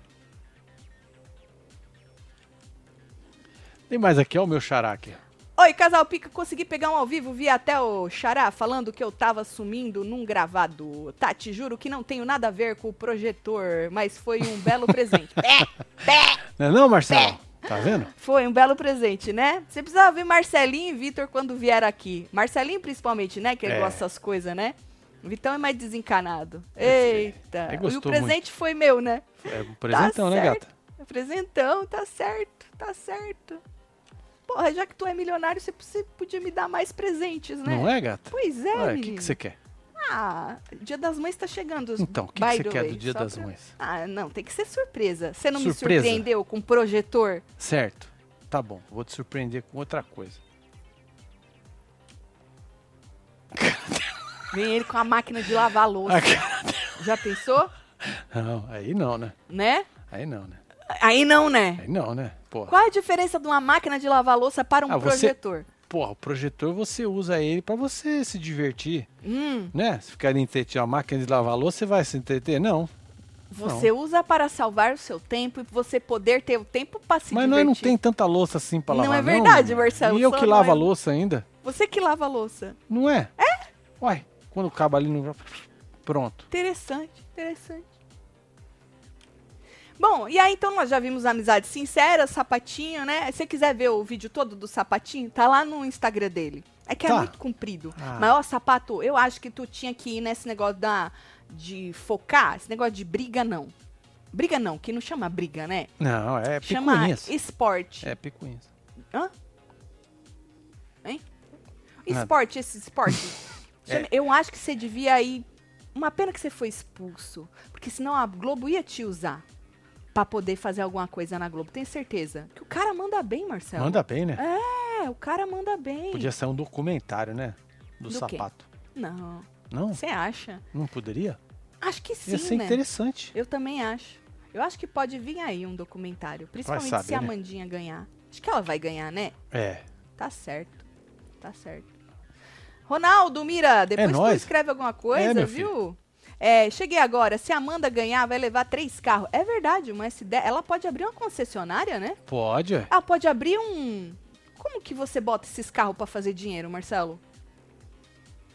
Speaker 2: Tem mais aqui, ó, o meu xará aqui.
Speaker 1: Oi, Casal Pica, consegui pegar um ao vivo, vi até o Xará falando que eu tava sumindo num gravado. Tá, te juro que não tenho nada a ver com o projetor, mas foi um belo [LAUGHS] presente. Pé, pé,
Speaker 2: Não é não, Marcelo? Tá vendo?
Speaker 1: foi um belo presente, né? Você precisava ver Marcelinho e Vitor quando vier aqui. Marcelinho principalmente, né? Que ele
Speaker 2: É.
Speaker 1: gosta dessas coisas, né? O Vitão é mais desencanado. Eita.
Speaker 2: é,
Speaker 1: e o presente foi meu, né?
Speaker 2: É um presentão, né,
Speaker 1: certo.
Speaker 2: gata?
Speaker 1: Presentão, tá certo, tá certo. Porra, já que tu é milionário, você podia me dar mais presentes, né?
Speaker 2: Não é, gata?
Speaker 1: Pois é,
Speaker 2: o que você quer?
Speaker 1: Ah, Dia das Mães tá chegando.
Speaker 2: Então, o que, você quer do Dia das
Speaker 1: pra-
Speaker 2: Mães?
Speaker 1: Ah, não, tem que ser surpresa. Você não me
Speaker 2: Surpresa?
Speaker 1: surpreendeu com projetor?
Speaker 2: Certo. Tá bom, vou te surpreender com outra coisa.
Speaker 1: Vem ele com a máquina de lavar louça. Já pensou?
Speaker 2: Não, aí não, né?
Speaker 1: Né?
Speaker 2: Aí não, né?
Speaker 1: Aí não, né?
Speaker 2: Aí não, né? Porra.
Speaker 1: Qual a diferença de uma máquina de lavar louça para um
Speaker 2: Ah, você-
Speaker 1: projetor?
Speaker 2: Porra, o projetor você usa ele pra você se divertir,
Speaker 1: Hum,
Speaker 2: né? Se ficar entretido a máquina de lavar louça, você vai se entreter? Não.
Speaker 1: você usa para salvar o seu tempo e você poder ter o tempo para se
Speaker 2: Mas
Speaker 1: divertir.
Speaker 2: nós não tem tanta louça assim pra
Speaker 1: Não
Speaker 2: lavar,
Speaker 1: é verdade, Marcelo,
Speaker 2: E eu que
Speaker 1: não
Speaker 2: lavo
Speaker 1: é-
Speaker 2: a louça ainda?
Speaker 1: Você que lava a louça.
Speaker 2: Não é? É? Uai, quando acaba ali no... Pronto.
Speaker 1: Interessante, interessante. Bom, e aí então nós já vimos amizade sincera, sapatinho, né? Se você quiser ver o vídeo todo do sapatinho, tá lá no Instagram dele. É que é
Speaker 2: Tá.
Speaker 1: muito comprido.
Speaker 2: Ah.
Speaker 1: Mas, ó, sapato, eu acho que tu tinha que ir nesse negócio da, de focar, esse negócio de briga, não. Briga não, que não chama briga, né?
Speaker 2: Não, é
Speaker 1: chama
Speaker 2: picuinhas.
Speaker 1: esporte.
Speaker 2: É picuinhas.
Speaker 1: Hã? Hein? Esporte, esse esporte. [LAUGHS]
Speaker 2: É.
Speaker 1: Chama- Eu acho que você devia ir. Uma pena que você foi expulso. Porque senão a Globo ia te usar pra poder fazer alguma coisa na Globo. Tenho certeza. Que o cara manda bem, Marcelo.
Speaker 2: Manda bem, né?
Speaker 1: É, o cara manda bem.
Speaker 2: Podia ser um documentário, né? Do,
Speaker 1: Do quê?
Speaker 2: sapato.
Speaker 1: Não.
Speaker 2: Não?
Speaker 1: Você acha?
Speaker 2: Não poderia?
Speaker 1: Acho que sim,
Speaker 2: Ia ser
Speaker 1: né?
Speaker 2: interessante.
Speaker 1: Eu também acho. Eu acho que pode vir aí um documentário. Principalmente
Speaker 2: saber,
Speaker 1: se a
Speaker 2: né?
Speaker 1: Mandinha ganhar. Acho que ela vai ganhar, né?
Speaker 2: É.
Speaker 1: Tá certo. Tá certo. Ronaldo, Mira, depois tu
Speaker 2: nóis.
Speaker 1: escreve alguma coisa,
Speaker 2: É,
Speaker 1: viu? É, cheguei agora. Se a Amanda ganhar, vai levar três carros. É verdade, uma S10. Ela pode abrir uma concessionária, né?
Speaker 2: Pode, ué.
Speaker 1: Ela pode abrir um. Como que você bota esses carros pra fazer dinheiro, Marcelo?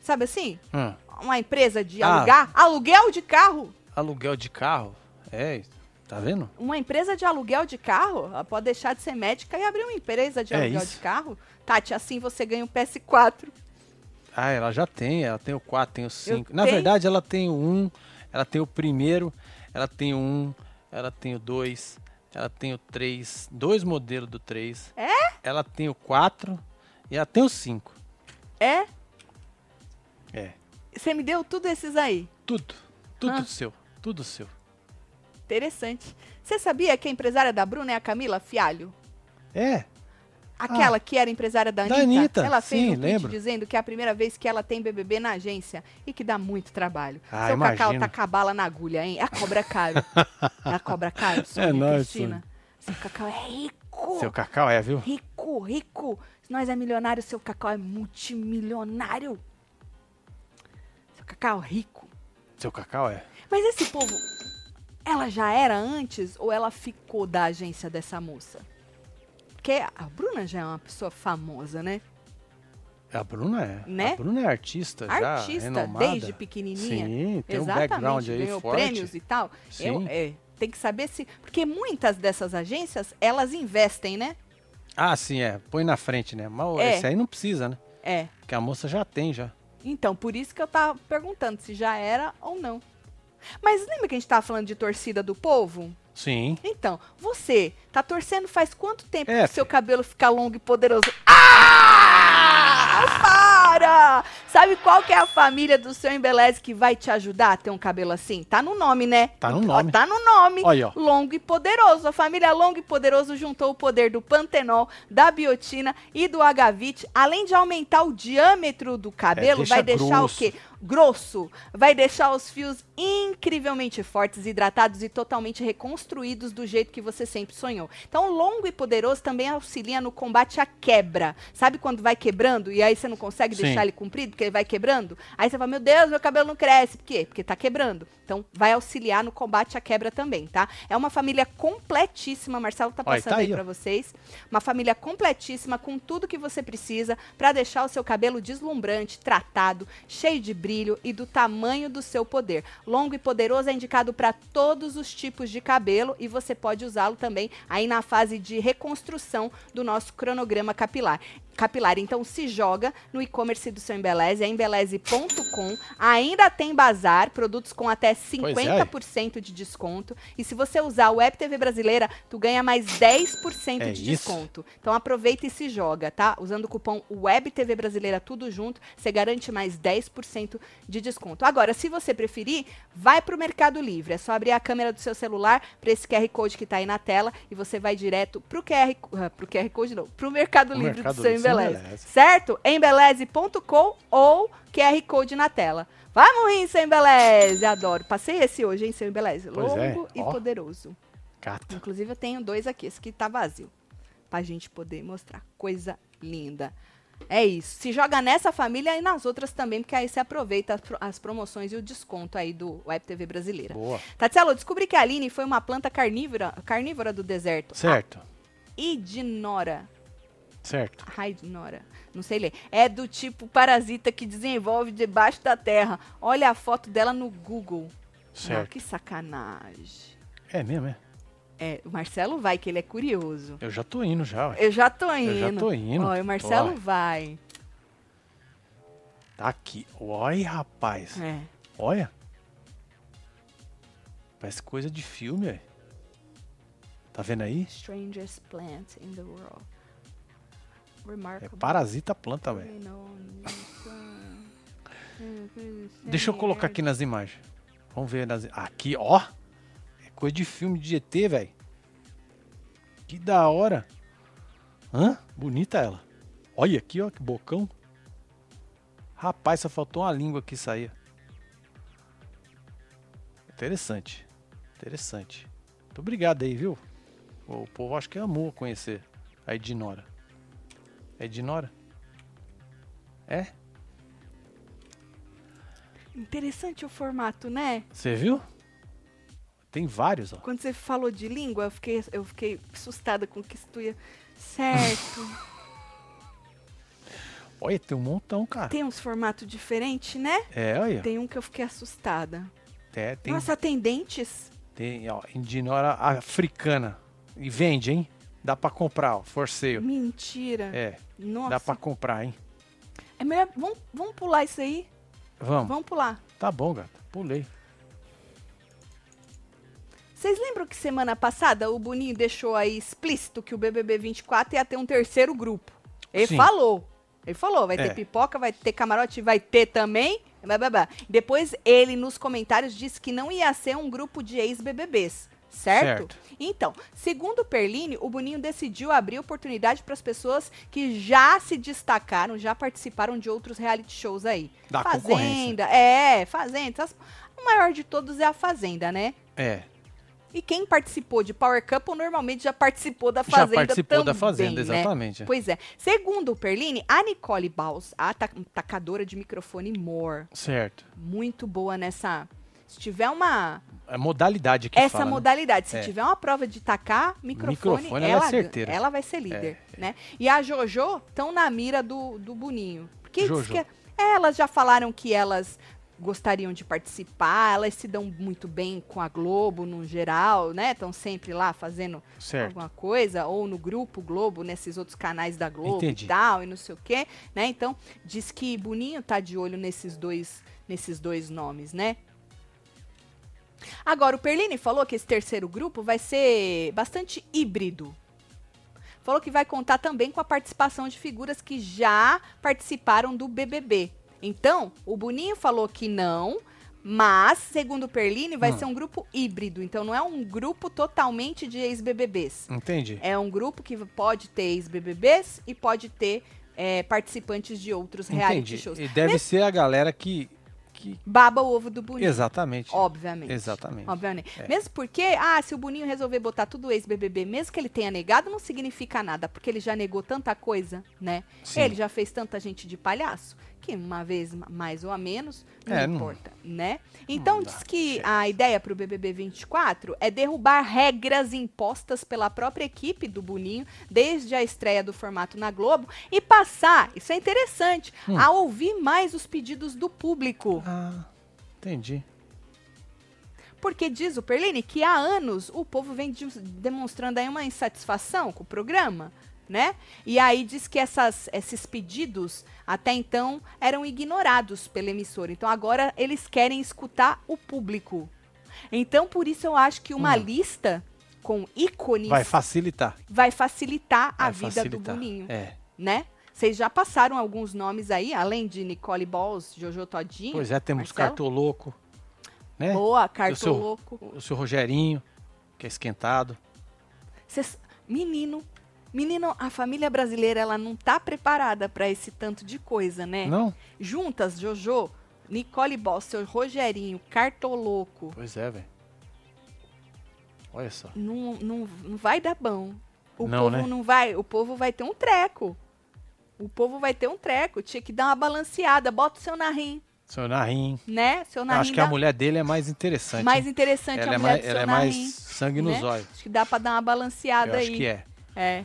Speaker 1: Sabe assim?
Speaker 2: Hum.
Speaker 1: Uma empresa de
Speaker 2: Ah.
Speaker 1: alugar? Aluguel de carro?
Speaker 2: Aluguel de carro. É, tá vendo?
Speaker 1: Uma empresa de aluguel de carro? Ela pode deixar de ser médica e abrir uma empresa de
Speaker 2: É
Speaker 1: aluguel
Speaker 2: isso.
Speaker 1: de carro? Tati, assim você ganha um PS4.
Speaker 2: Ah, ela já tem, ela tem o 4, tem o 5. Na
Speaker 1: tenho.
Speaker 2: verdade, ela tem o 1, ela tem o primeiro, ela tem o 1, ela tem o 2, ela tem o 3, dois modelos do 3.
Speaker 1: É?
Speaker 2: Ela tem o 4 e ela tem o 5.
Speaker 1: É?
Speaker 2: É,
Speaker 1: Você me deu tudo esses aí.
Speaker 2: tudo, tudo
Speaker 1: Ah.
Speaker 2: seu, tudo seu.
Speaker 1: Interessante. Você sabia que a empresária da Bruna é a Camila Fialho?
Speaker 2: É,
Speaker 1: Aquela que era empresária da
Speaker 2: Da
Speaker 1: Anitta?
Speaker 2: Anitta,
Speaker 1: Ela fez
Speaker 2: sim,
Speaker 1: um tweet dizendo que é a primeira vez que ela tem BBB na agência e que dá muito trabalho.
Speaker 2: Ah,
Speaker 1: Seu Cacau
Speaker 2: imagino.
Speaker 1: tá cabala na agulha, hein? A cobra caro. [LAUGHS] a cobra caro, Sônia
Speaker 2: É nóis,
Speaker 1: Cristina. Seu Cacau é rico.
Speaker 2: seu Cacau é, viu?
Speaker 1: Rico, rico. Se nós é milionário, seu Cacau é multimilionário. Seu Cacau é rico.
Speaker 2: Seu Cacau é.
Speaker 1: Mas esse povo, ela já era antes ou ela ficou da agência dessa moça? Porque a Bruna já é uma pessoa famosa, né?
Speaker 2: A Bruna é.
Speaker 1: Né?
Speaker 2: A Bruna é artista, já,
Speaker 1: Artista,
Speaker 2: renomada.
Speaker 1: desde pequenininha.
Speaker 2: Sim, tem um
Speaker 1: Exatamente,
Speaker 2: background aí
Speaker 1: ganhou
Speaker 2: forte.
Speaker 1: prêmios e tal.
Speaker 2: Sim.
Speaker 1: Eu, é, tem que saber se... Porque muitas dessas agências, elas investem, né?
Speaker 2: Ah, sim, é. Põe na frente, né? Mas
Speaker 1: É.
Speaker 2: esse aí não precisa, né?
Speaker 1: É.
Speaker 2: Porque a moça já tem, já.
Speaker 1: Então, por isso que eu tava perguntando se já era ou não. Mas lembra que a gente tava falando de torcida do povo?
Speaker 2: Sim.
Speaker 1: Então, você tá torcendo faz quanto tempo
Speaker 2: É,
Speaker 1: que seu cabelo fica longo e poderoso? Ah! Para! Sabe qual que é a família do seu embeleze que vai te ajudar a ter um cabelo assim? Tá no nome, né?
Speaker 2: Tá no
Speaker 1: Ó,
Speaker 2: nome.
Speaker 1: Tá no nome.
Speaker 2: Olha, ó.
Speaker 1: Longo e poderoso. A família Longo e Poderoso juntou o poder do pantenol, da biotina e do agavite, além de aumentar o diâmetro do cabelo,
Speaker 2: deixa
Speaker 1: vai deixar
Speaker 2: grosso.
Speaker 1: o quê? Grosso, vai deixar os fios incrivelmente fortes, hidratados e totalmente reconstruídos do jeito que você sempre sonhou. Então, longo e poderoso também auxilia no combate à quebra. Sabe quando vai quebrando e aí você não consegue
Speaker 2: Sim.
Speaker 1: deixar ele comprido porque ele vai quebrando? Aí você fala: "Meu Deus, meu cabelo não cresce". Por quê? Porque tá quebrando. Então, vai auxiliar no combate à quebra também, tá? É uma família completíssima, Marcelo tá
Speaker 2: Olha,
Speaker 1: passando
Speaker 2: tá
Speaker 1: aí
Speaker 2: aí, ó.
Speaker 1: pra vocês. Uma família completíssima com tudo que você precisa para deixar o seu cabelo deslumbrante, tratado, cheio de brilho e do tamanho do seu poder. Longo e poderoso é indicado para todos os tipos de cabelo e você pode usá-lo também aí na fase de reconstrução do nosso cronograma capilar. Capilar, então se joga no e-commerce do seu Embeleze, é embeleze.com. Ainda tem bazar, produtos com até
Speaker 2: Pois é.
Speaker 1: 50% de desconto. E se você usar o Web TV Brasileira, tu ganha mais 10%
Speaker 2: É
Speaker 1: de
Speaker 2: isso.
Speaker 1: desconto. Então aproveita e se joga, tá? Usando o cupom Web TV Brasileira tudo junto, você garante mais 10% de desconto. Agora, se você preferir, vai pro Mercado Livre. É só abrir a câmera do seu celular para esse QR Code que tá aí na tela e você vai direto pro QR, co- ah, pro QR Code não, Mercado
Speaker 2: O
Speaker 1: Livre
Speaker 2: Mercado
Speaker 1: do seu
Speaker 2: Livre do seu
Speaker 1: Embeleze.
Speaker 2: Embeleze.
Speaker 1: Certo? Embeleze.com ou QR Code na tela. Vamos rir, seu Embeleze! Adoro. Passei esse hoje, hein, seu Embeleze?
Speaker 2: Pois é,
Speaker 1: Longo e
Speaker 2: ó.
Speaker 1: poderoso.
Speaker 2: Cata.
Speaker 1: Inclusive, eu tenho dois aqui. Esse aqui tá vazio. Pra gente poder mostrar. Coisa linda. É isso. Se joga nessa família e nas outras também, porque aí você aproveita as, pro- as promoções e o desconto aí do Web TV brasileira.
Speaker 2: Boa.
Speaker 1: Tatielo, descobri que a Aline foi uma planta carnívora, carnívora do deserto.
Speaker 2: Certo.
Speaker 1: A Idinora.
Speaker 2: Certo.
Speaker 1: Raidnora. Não sei ler. É do tipo parasita que desenvolve debaixo da terra. Olha a foto dela no Google.
Speaker 2: Certo.
Speaker 1: que sacanagem.
Speaker 2: É mesmo, é?
Speaker 1: É, o Marcelo vai, que ele é curioso.
Speaker 2: Eu já tô indo já, ué.
Speaker 1: Eu já tô indo.
Speaker 2: Eu já tô indo.
Speaker 1: Ó, o Marcelo
Speaker 2: Ó.
Speaker 1: vai.
Speaker 2: Tá aqui. Olha, rapaz.
Speaker 1: É.
Speaker 2: Olha. Parece coisa de filme, velho. Tá vendo aí?
Speaker 1: Strangest plant in the world.
Speaker 2: É
Speaker 1: Remarkable.
Speaker 2: parasita planta, velho. Deixa eu colocar aqui nas imagens. Vamos ver nas. Aqui, ó. Coisa de filme de ET, velho. Que da hora. Hã? Bonita ela. Olha aqui, ó, que bocão. Rapaz, só faltou uma língua que saía. Interessante. Interessante. Muito obrigado aí, viu? O povo acho que amou conhecer a Edinora. É Edinora? É?
Speaker 1: Interessante o formato, né?
Speaker 2: Você viu? Tem vários, ó.
Speaker 1: Quando você falou de língua, eu fiquei, eu fiquei assustada com o que isso ia. Certo. [LAUGHS]
Speaker 2: Olha, tem um montão, cara.
Speaker 1: Tem uns formatos diferentes, né?
Speaker 2: É, olha.
Speaker 1: Tem um que eu fiquei assustada.
Speaker 2: É, tem,
Speaker 1: Nossa, tem dentes?
Speaker 2: tem ó, Edinora africana. E vende, hein? Dá pra comprar, ó. Forceio.
Speaker 1: Mentira.
Speaker 2: É,
Speaker 1: Nossa.
Speaker 2: dá pra comprar, hein?
Speaker 1: É melhor. Vamos, vamos pular isso aí?
Speaker 2: Vamos.
Speaker 1: Vamos pular.
Speaker 2: Tá bom, gata. Pulei.
Speaker 1: Vocês lembram que semana passada o Boninho deixou aí explícito que o BBB 24 ia ter um terceiro grupo? Ele
Speaker 2: Sim.
Speaker 1: falou. Ele falou, vai
Speaker 2: É.
Speaker 1: ter pipoca, vai ter camarote, vai ter também. blá, blá, blá. Depois ele nos comentários disse que não ia ser um grupo de ex-BBBs. Certo?
Speaker 2: Certo.
Speaker 1: Então, segundo o Perline, o Boninho decidiu abrir oportunidade para as pessoas que já se destacaram, já participaram de outros reality shows aí.
Speaker 2: Da
Speaker 1: Fazenda, é, Fazenda. essas- O maior de todos é a Fazenda, né?
Speaker 2: É,
Speaker 1: E quem participou de Power Couple normalmente já participou da
Speaker 2: já
Speaker 1: Fazenda
Speaker 2: participou
Speaker 1: também,
Speaker 2: da Fazenda,
Speaker 1: né?
Speaker 2: exatamente.
Speaker 1: Pois é. Segundo o Perline, a Nicole Baus, a ta- tacadora de microfone More,
Speaker 2: Certo.
Speaker 1: muito boa nessa... Se tiver uma...
Speaker 2: É modalidade que
Speaker 1: essa
Speaker 2: fala, né?
Speaker 1: modalidade, se
Speaker 2: É.
Speaker 1: tiver uma prova de tacar microfone,
Speaker 2: Microfone, ela é
Speaker 1: ela,
Speaker 2: certeira.
Speaker 1: ela vai ser líder, né? E a Jojo estão na mira do, do Boninho. Porque
Speaker 2: Jojo.
Speaker 1: que é- elas já falaram que elas gostariam de participar, elas se dão muito bem com a Globo no geral, né? Estão sempre lá fazendo
Speaker 2: Certo.
Speaker 1: alguma coisa, ou no grupo Globo, nesses outros canais da Globo
Speaker 2: Entendi.
Speaker 1: e tal, e não sei o quê, né? Então, diz que Boninho tá de olho nesses dois, nesses dois nomes, né? Agora, o Perline falou que esse terceiro grupo vai ser bastante híbrido. Falou que vai contar também com a participação de figuras que já participaram do BBB. Então, o Boninho falou que não, mas, segundo o Perline, vai
Speaker 2: Hum.
Speaker 1: ser um grupo híbrido. Então, não é um grupo totalmente de ex-BBBs.
Speaker 2: Entendi.
Speaker 1: É um grupo que pode ter ex-BBBs e pode ter é, participantes de outros reality
Speaker 2: Entendi.
Speaker 1: shows.
Speaker 2: E deve ser a galera que, que.
Speaker 1: Baba o ovo do Boninho.
Speaker 2: Exatamente.
Speaker 1: Obviamente.
Speaker 2: Exatamente.
Speaker 1: Obviamente.
Speaker 2: É.
Speaker 1: Mesmo porque, ah, se o Boninho resolver botar tudo ex-BBB, mesmo que ele tenha negado, não significa nada, porque ele já negou tanta coisa, né?
Speaker 2: Sim.
Speaker 1: Ele já fez tanta gente de palhaço, que uma vez ma- mais ou a menos, não
Speaker 2: É, não-
Speaker 1: importa, né? Então
Speaker 2: dá,
Speaker 1: diz que
Speaker 2: chega.
Speaker 1: a ideia pro BBB 24 é derrubar regras impostas pela própria equipe do Boninho desde a estreia do formato na Globo e passar, isso é interessante,
Speaker 2: Hum.
Speaker 1: a ouvir mais os pedidos do público.
Speaker 2: Ah, entendi.
Speaker 1: Porque diz o Perline que há anos o povo vem de- demonstrando aí uma insatisfação com o programa, né? E aí diz que essas, esses pedidos até então eram ignorados pela emissora. Então agora eles querem escutar o público. Então por isso eu acho que uma
Speaker 2: Hum.
Speaker 1: lista com ícones
Speaker 2: Vai facilitar.
Speaker 1: vai facilitar a
Speaker 2: Vai
Speaker 1: vida
Speaker 2: facilitar.
Speaker 1: do Boninho,
Speaker 2: É.
Speaker 1: né? Vocês já passaram alguns nomes aí, além de Nicole Balls, Jojo Todinho.
Speaker 2: Pois é, temos
Speaker 1: Marcelo?
Speaker 2: Cartoloco. Né?
Speaker 1: Boa,
Speaker 2: o seu-
Speaker 1: Cartoloco.
Speaker 2: O seu Rogerinho, que é esquentado.
Speaker 1: Cês- menino, menino, a família brasileira ela não tá preparada para esse tanto de coisa, né?
Speaker 2: Não?
Speaker 1: Juntas, Jojo, Nicole Boss, seu Rogerinho, Cartoloco,
Speaker 2: Pois é, velho. Olha só.
Speaker 1: não, não, não vai dar bom. O
Speaker 2: Não,
Speaker 1: povo
Speaker 2: né?
Speaker 1: não vai, o povo vai ter um treco. O povo vai ter um treco, tinha que dar uma balanceada, bota o seu narrim,
Speaker 2: Seu Narim.
Speaker 1: né? Seu
Speaker 2: Eu
Speaker 1: narrim
Speaker 2: acho que a
Speaker 1: dá-
Speaker 2: mulher dele é mais interessante.
Speaker 1: mais interessante
Speaker 2: ela
Speaker 1: a
Speaker 2: é
Speaker 1: mulher
Speaker 2: mais,
Speaker 1: do
Speaker 2: ela
Speaker 1: seu
Speaker 2: é mais
Speaker 1: narrim,
Speaker 2: sangue
Speaker 1: né?
Speaker 2: nos olhos.
Speaker 1: Acho que dá pra dar uma balanceada
Speaker 2: Eu
Speaker 1: aí.
Speaker 2: acho que é.
Speaker 1: É.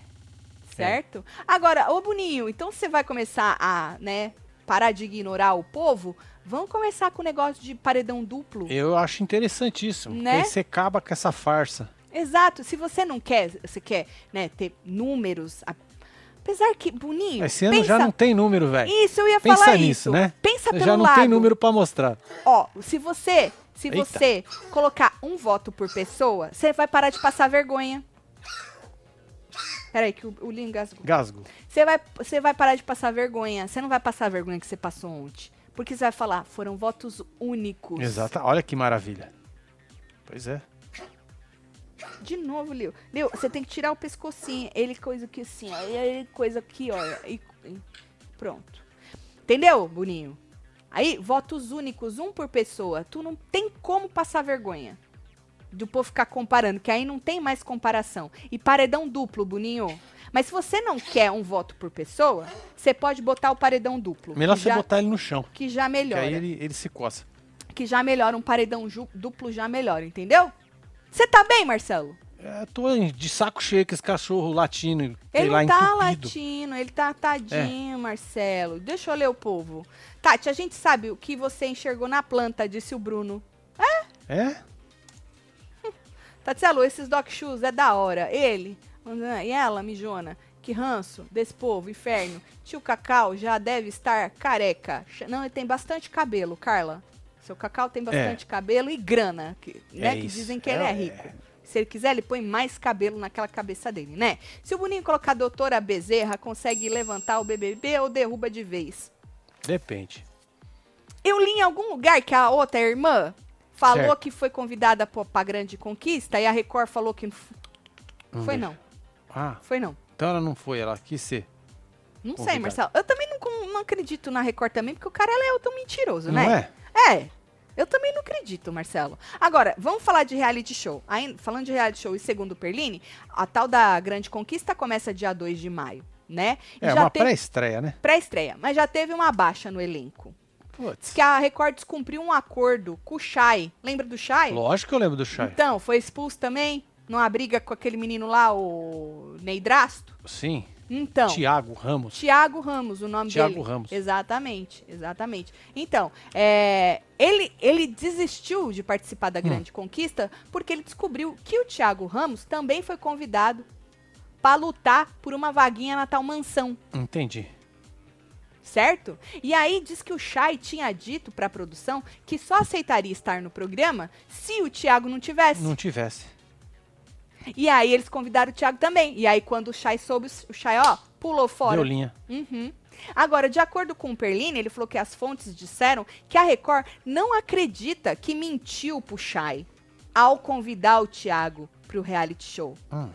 Speaker 1: Certo? Agora, ô Boninho, então você vai começar a, né, parar de ignorar o povo? Vamos começar com o negócio de paredão duplo?
Speaker 2: Eu acho interessantíssimo.
Speaker 1: Né?
Speaker 2: Porque aí você acaba com essa farsa.
Speaker 1: Exato. Se você não quer, você quer, né, ter números. Apesar que, Boninho.
Speaker 2: Esse ano
Speaker 1: pensa...
Speaker 2: já não tem número, velho.
Speaker 1: Isso, eu ia
Speaker 2: Pensa
Speaker 1: falar
Speaker 2: nisso,
Speaker 1: isso.
Speaker 2: né?
Speaker 1: Pensa pelo
Speaker 2: Já não
Speaker 1: lado.
Speaker 2: tem número pra mostrar.
Speaker 1: Ó, se você, se
Speaker 2: Eita.
Speaker 1: você colocar um voto por pessoa, você vai parar de passar vergonha. Peraí, que o, o Linho engasgou.
Speaker 2: Gasgo.
Speaker 1: Você vai, você vai parar de passar vergonha. Você não vai passar a vergonha que você passou ontem. Porque você vai falar, foram votos únicos.
Speaker 2: Exato. Olha que maravilha. Pois é.
Speaker 1: De novo, Leo. Leo, você tem que tirar o pescocinho. Ele coisa aqui assim, ó. E ele coisa aqui, ó. E, e pronto. Entendeu, Boninho? Aí, votos únicos, um por pessoa. Tu não tem como passar vergonha. Do povo ficar comparando, que aí não tem mais comparação. E paredão duplo, Boninho. Mas se você não quer um voto por pessoa, você pode botar o paredão duplo.
Speaker 2: Melhor
Speaker 1: que
Speaker 2: você
Speaker 1: já,
Speaker 2: botar ele no chão.
Speaker 1: Que já
Speaker 2: Que
Speaker 1: melhora.
Speaker 2: aí ele, ele se coça.
Speaker 1: Que já melhora. Um paredão duplo já melhora, entendeu? Você tá bem, Marcelo?
Speaker 2: É, tô de saco cheio com esse cachorro latino.
Speaker 1: Ele
Speaker 2: lá,
Speaker 1: tá
Speaker 2: entupido.
Speaker 1: latindo, ele tá tadinho, Marcelo. Deixa eu ler o povo. Tati, a gente sabe o que você enxergou na planta, disse o Bruno.
Speaker 2: É?
Speaker 1: Tatielo, esses Doc Shoes é da hora. Ele, e ela, mijona. Que ranço desse povo, inferno. Tio Cacau já deve estar careca. Não, ele tem bastante cabelo, Carla. Seu Cacau tem bastante cabelo e grana, que, né, que
Speaker 2: É. isso.
Speaker 1: dizem que ele é
Speaker 2: É,
Speaker 1: rico. Se ele quiser, ele põe mais cabelo naquela cabeça dele, né? Se o Boninho colocar a doutora Bezerra, consegue levantar o BBB ou derruba de vez?
Speaker 2: Depende.
Speaker 1: Eu li em algum lugar que a outra irmã falou
Speaker 2: Certo.
Speaker 1: que foi convidada pra grande conquista e a Record falou que não foi não.
Speaker 2: Ah,
Speaker 1: Foi não.
Speaker 2: então ela não foi, ela quis ser.
Speaker 1: Não sei,
Speaker 2: Convidada.
Speaker 1: Marcelo. Eu também não, não acredito na Record também, porque o cara é tão mentiroso,
Speaker 2: Não
Speaker 1: né?
Speaker 2: é?
Speaker 1: É. Eu também não acredito, Marcelo. Agora, vamos falar de reality show. Ainda, falando de reality show e segundo Perline, a tal da Grande Conquista começa dia 2 de maio, né? E
Speaker 2: É uma
Speaker 1: teve
Speaker 2: pré-estreia, né?
Speaker 1: pré-estreia, mas já teve uma baixa no elenco.
Speaker 2: Putz.
Speaker 1: que a Record descumpriu um acordo com o Shai. Lembra do Shai?
Speaker 2: Lógico que eu lembro do Chay.
Speaker 1: Então, foi expulso também? Numa briga com aquele menino lá, o Neidrasto?
Speaker 2: Sim.
Speaker 1: Então.
Speaker 2: Tiago Ramos.
Speaker 1: Tiago Ramos, o nome
Speaker 2: Thiago
Speaker 1: dele.
Speaker 2: Ramos.
Speaker 1: Exatamente, exatamente. Então, é, ele, ele desistiu de participar
Speaker 2: Hum.
Speaker 1: da Grande Conquista porque ele descobriu que o Thiago Ramos também foi convidado para lutar por uma vaguinha na tal mansão,
Speaker 2: Entendi.
Speaker 1: Certo? E aí diz que o Chay tinha dito para a produção que só aceitaria estar no programa se o Thiago não tivesse.
Speaker 2: Não tivesse.
Speaker 1: E aí eles convidaram o Thiago também. E aí quando o Chay soube, o Chay, ó, pulou fora.
Speaker 2: Deu linha.
Speaker 1: Uhum. Agora, de acordo com o Perline, ele falou que as fontes disseram que a Record não acredita que mentiu pro Chay ao convidar o Thiago pro reality show.
Speaker 2: Hum.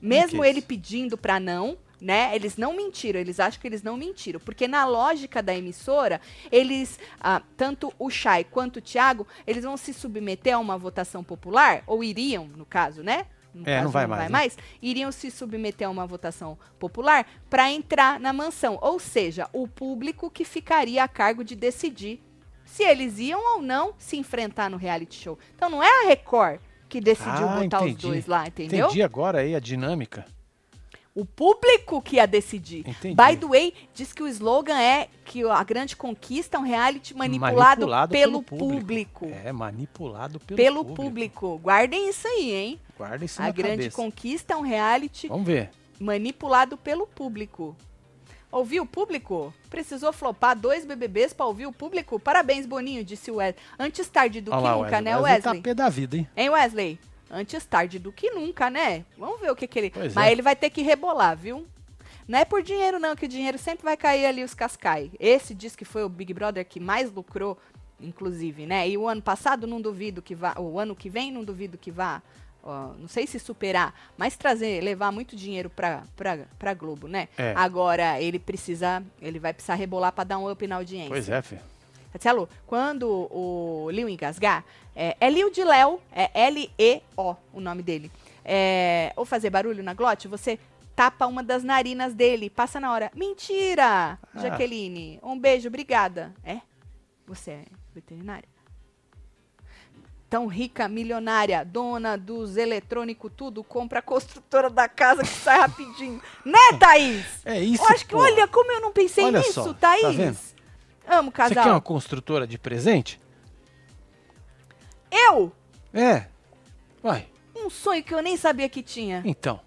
Speaker 1: Mesmo
Speaker 2: é
Speaker 1: ele pedindo pra não, né? Eles não mentiram, eles acham que eles não mentiram. Porque na lógica da emissora, eles, ah, tanto o Chay quanto o Thiago, eles vão se submeter a uma votação popular, ou iriam, no caso, né? No
Speaker 2: É,
Speaker 1: caso,
Speaker 2: não vai mais, né?
Speaker 1: iriam se submeter a uma votação popular para entrar na mansão. Ou seja, o público que ficaria a cargo de decidir se eles iam ou não se enfrentar no reality show. Então não é a Record que decidiu
Speaker 2: Ah,
Speaker 1: botar os
Speaker 2: entendi.
Speaker 1: dois lá, entendeu?
Speaker 2: Entendi agora aí a dinâmica.
Speaker 1: O público que ia decidir.
Speaker 2: Entendi.
Speaker 1: By the way, diz que o slogan é que a grande conquista é um reality manipulado, pelo, público.
Speaker 2: É, manipulado pelo,
Speaker 1: Pelo
Speaker 2: público.
Speaker 1: público. Guardem isso aí, hein?
Speaker 2: Guarda isso
Speaker 1: a grande
Speaker 2: cabeça.
Speaker 1: conquista é um reality
Speaker 2: Vamos ver.
Speaker 1: manipulado pelo público. Ouviu o público? Precisou flopar dois BBBs pra ouvir o público? Parabéns, Boninho, disse o Wesley. Antes tarde do
Speaker 2: Olha
Speaker 1: que
Speaker 2: lá,
Speaker 1: nunca,
Speaker 2: Wesley.
Speaker 1: né,
Speaker 2: Wesley
Speaker 1: Wesley?
Speaker 2: tá pé da vida, hein?
Speaker 1: Hein, Wesley? Antes tarde do que nunca, né? Vamos ver o que, que ele.
Speaker 2: Pois
Speaker 1: Mas
Speaker 2: é.
Speaker 1: ele vai ter que rebolar, viu? Não é por dinheiro, não, que o dinheiro sempre vai cair ali os cascai. Esse diz que foi o Big Brother que mais lucrou, inclusive, né? E o ano passado não duvido que vá. O ano que vem não duvido que vá. ó, não sei se superar, mas trazer, levar muito dinheiro pra, pra, pra Globo, né?
Speaker 2: É.
Speaker 1: Agora, ele precisa. Ele vai precisar rebolar pra dar um up na audiência.
Speaker 2: Pois é, filho.
Speaker 1: Marcelo, quando o Liu engasgar, é, Liu de Léo, é L-E-O o nome dele. É, ou fazer barulho na glote, você tapa uma das narinas dele, passa na hora. Mentira,
Speaker 2: Ah.
Speaker 1: Jaqueline. Um beijo, obrigada. É? Você é veterinária? Tão rica, milionária, dona dos eletrônicos, tudo, compra a construtora da casa que sai rapidinho. [LAUGHS] Né, Thaís?
Speaker 2: É isso,
Speaker 1: Eu acho que,
Speaker 2: pô.
Speaker 1: olha, como eu não pensei
Speaker 2: Olha
Speaker 1: nisso,
Speaker 2: só, tá
Speaker 1: Thaís.
Speaker 2: vendo?
Speaker 1: Amo
Speaker 2: Você
Speaker 1: casal.
Speaker 2: quer uma construtora de presente?
Speaker 1: Eu?
Speaker 2: É. Vai.
Speaker 1: Um sonho que eu nem sabia que tinha.
Speaker 2: Então,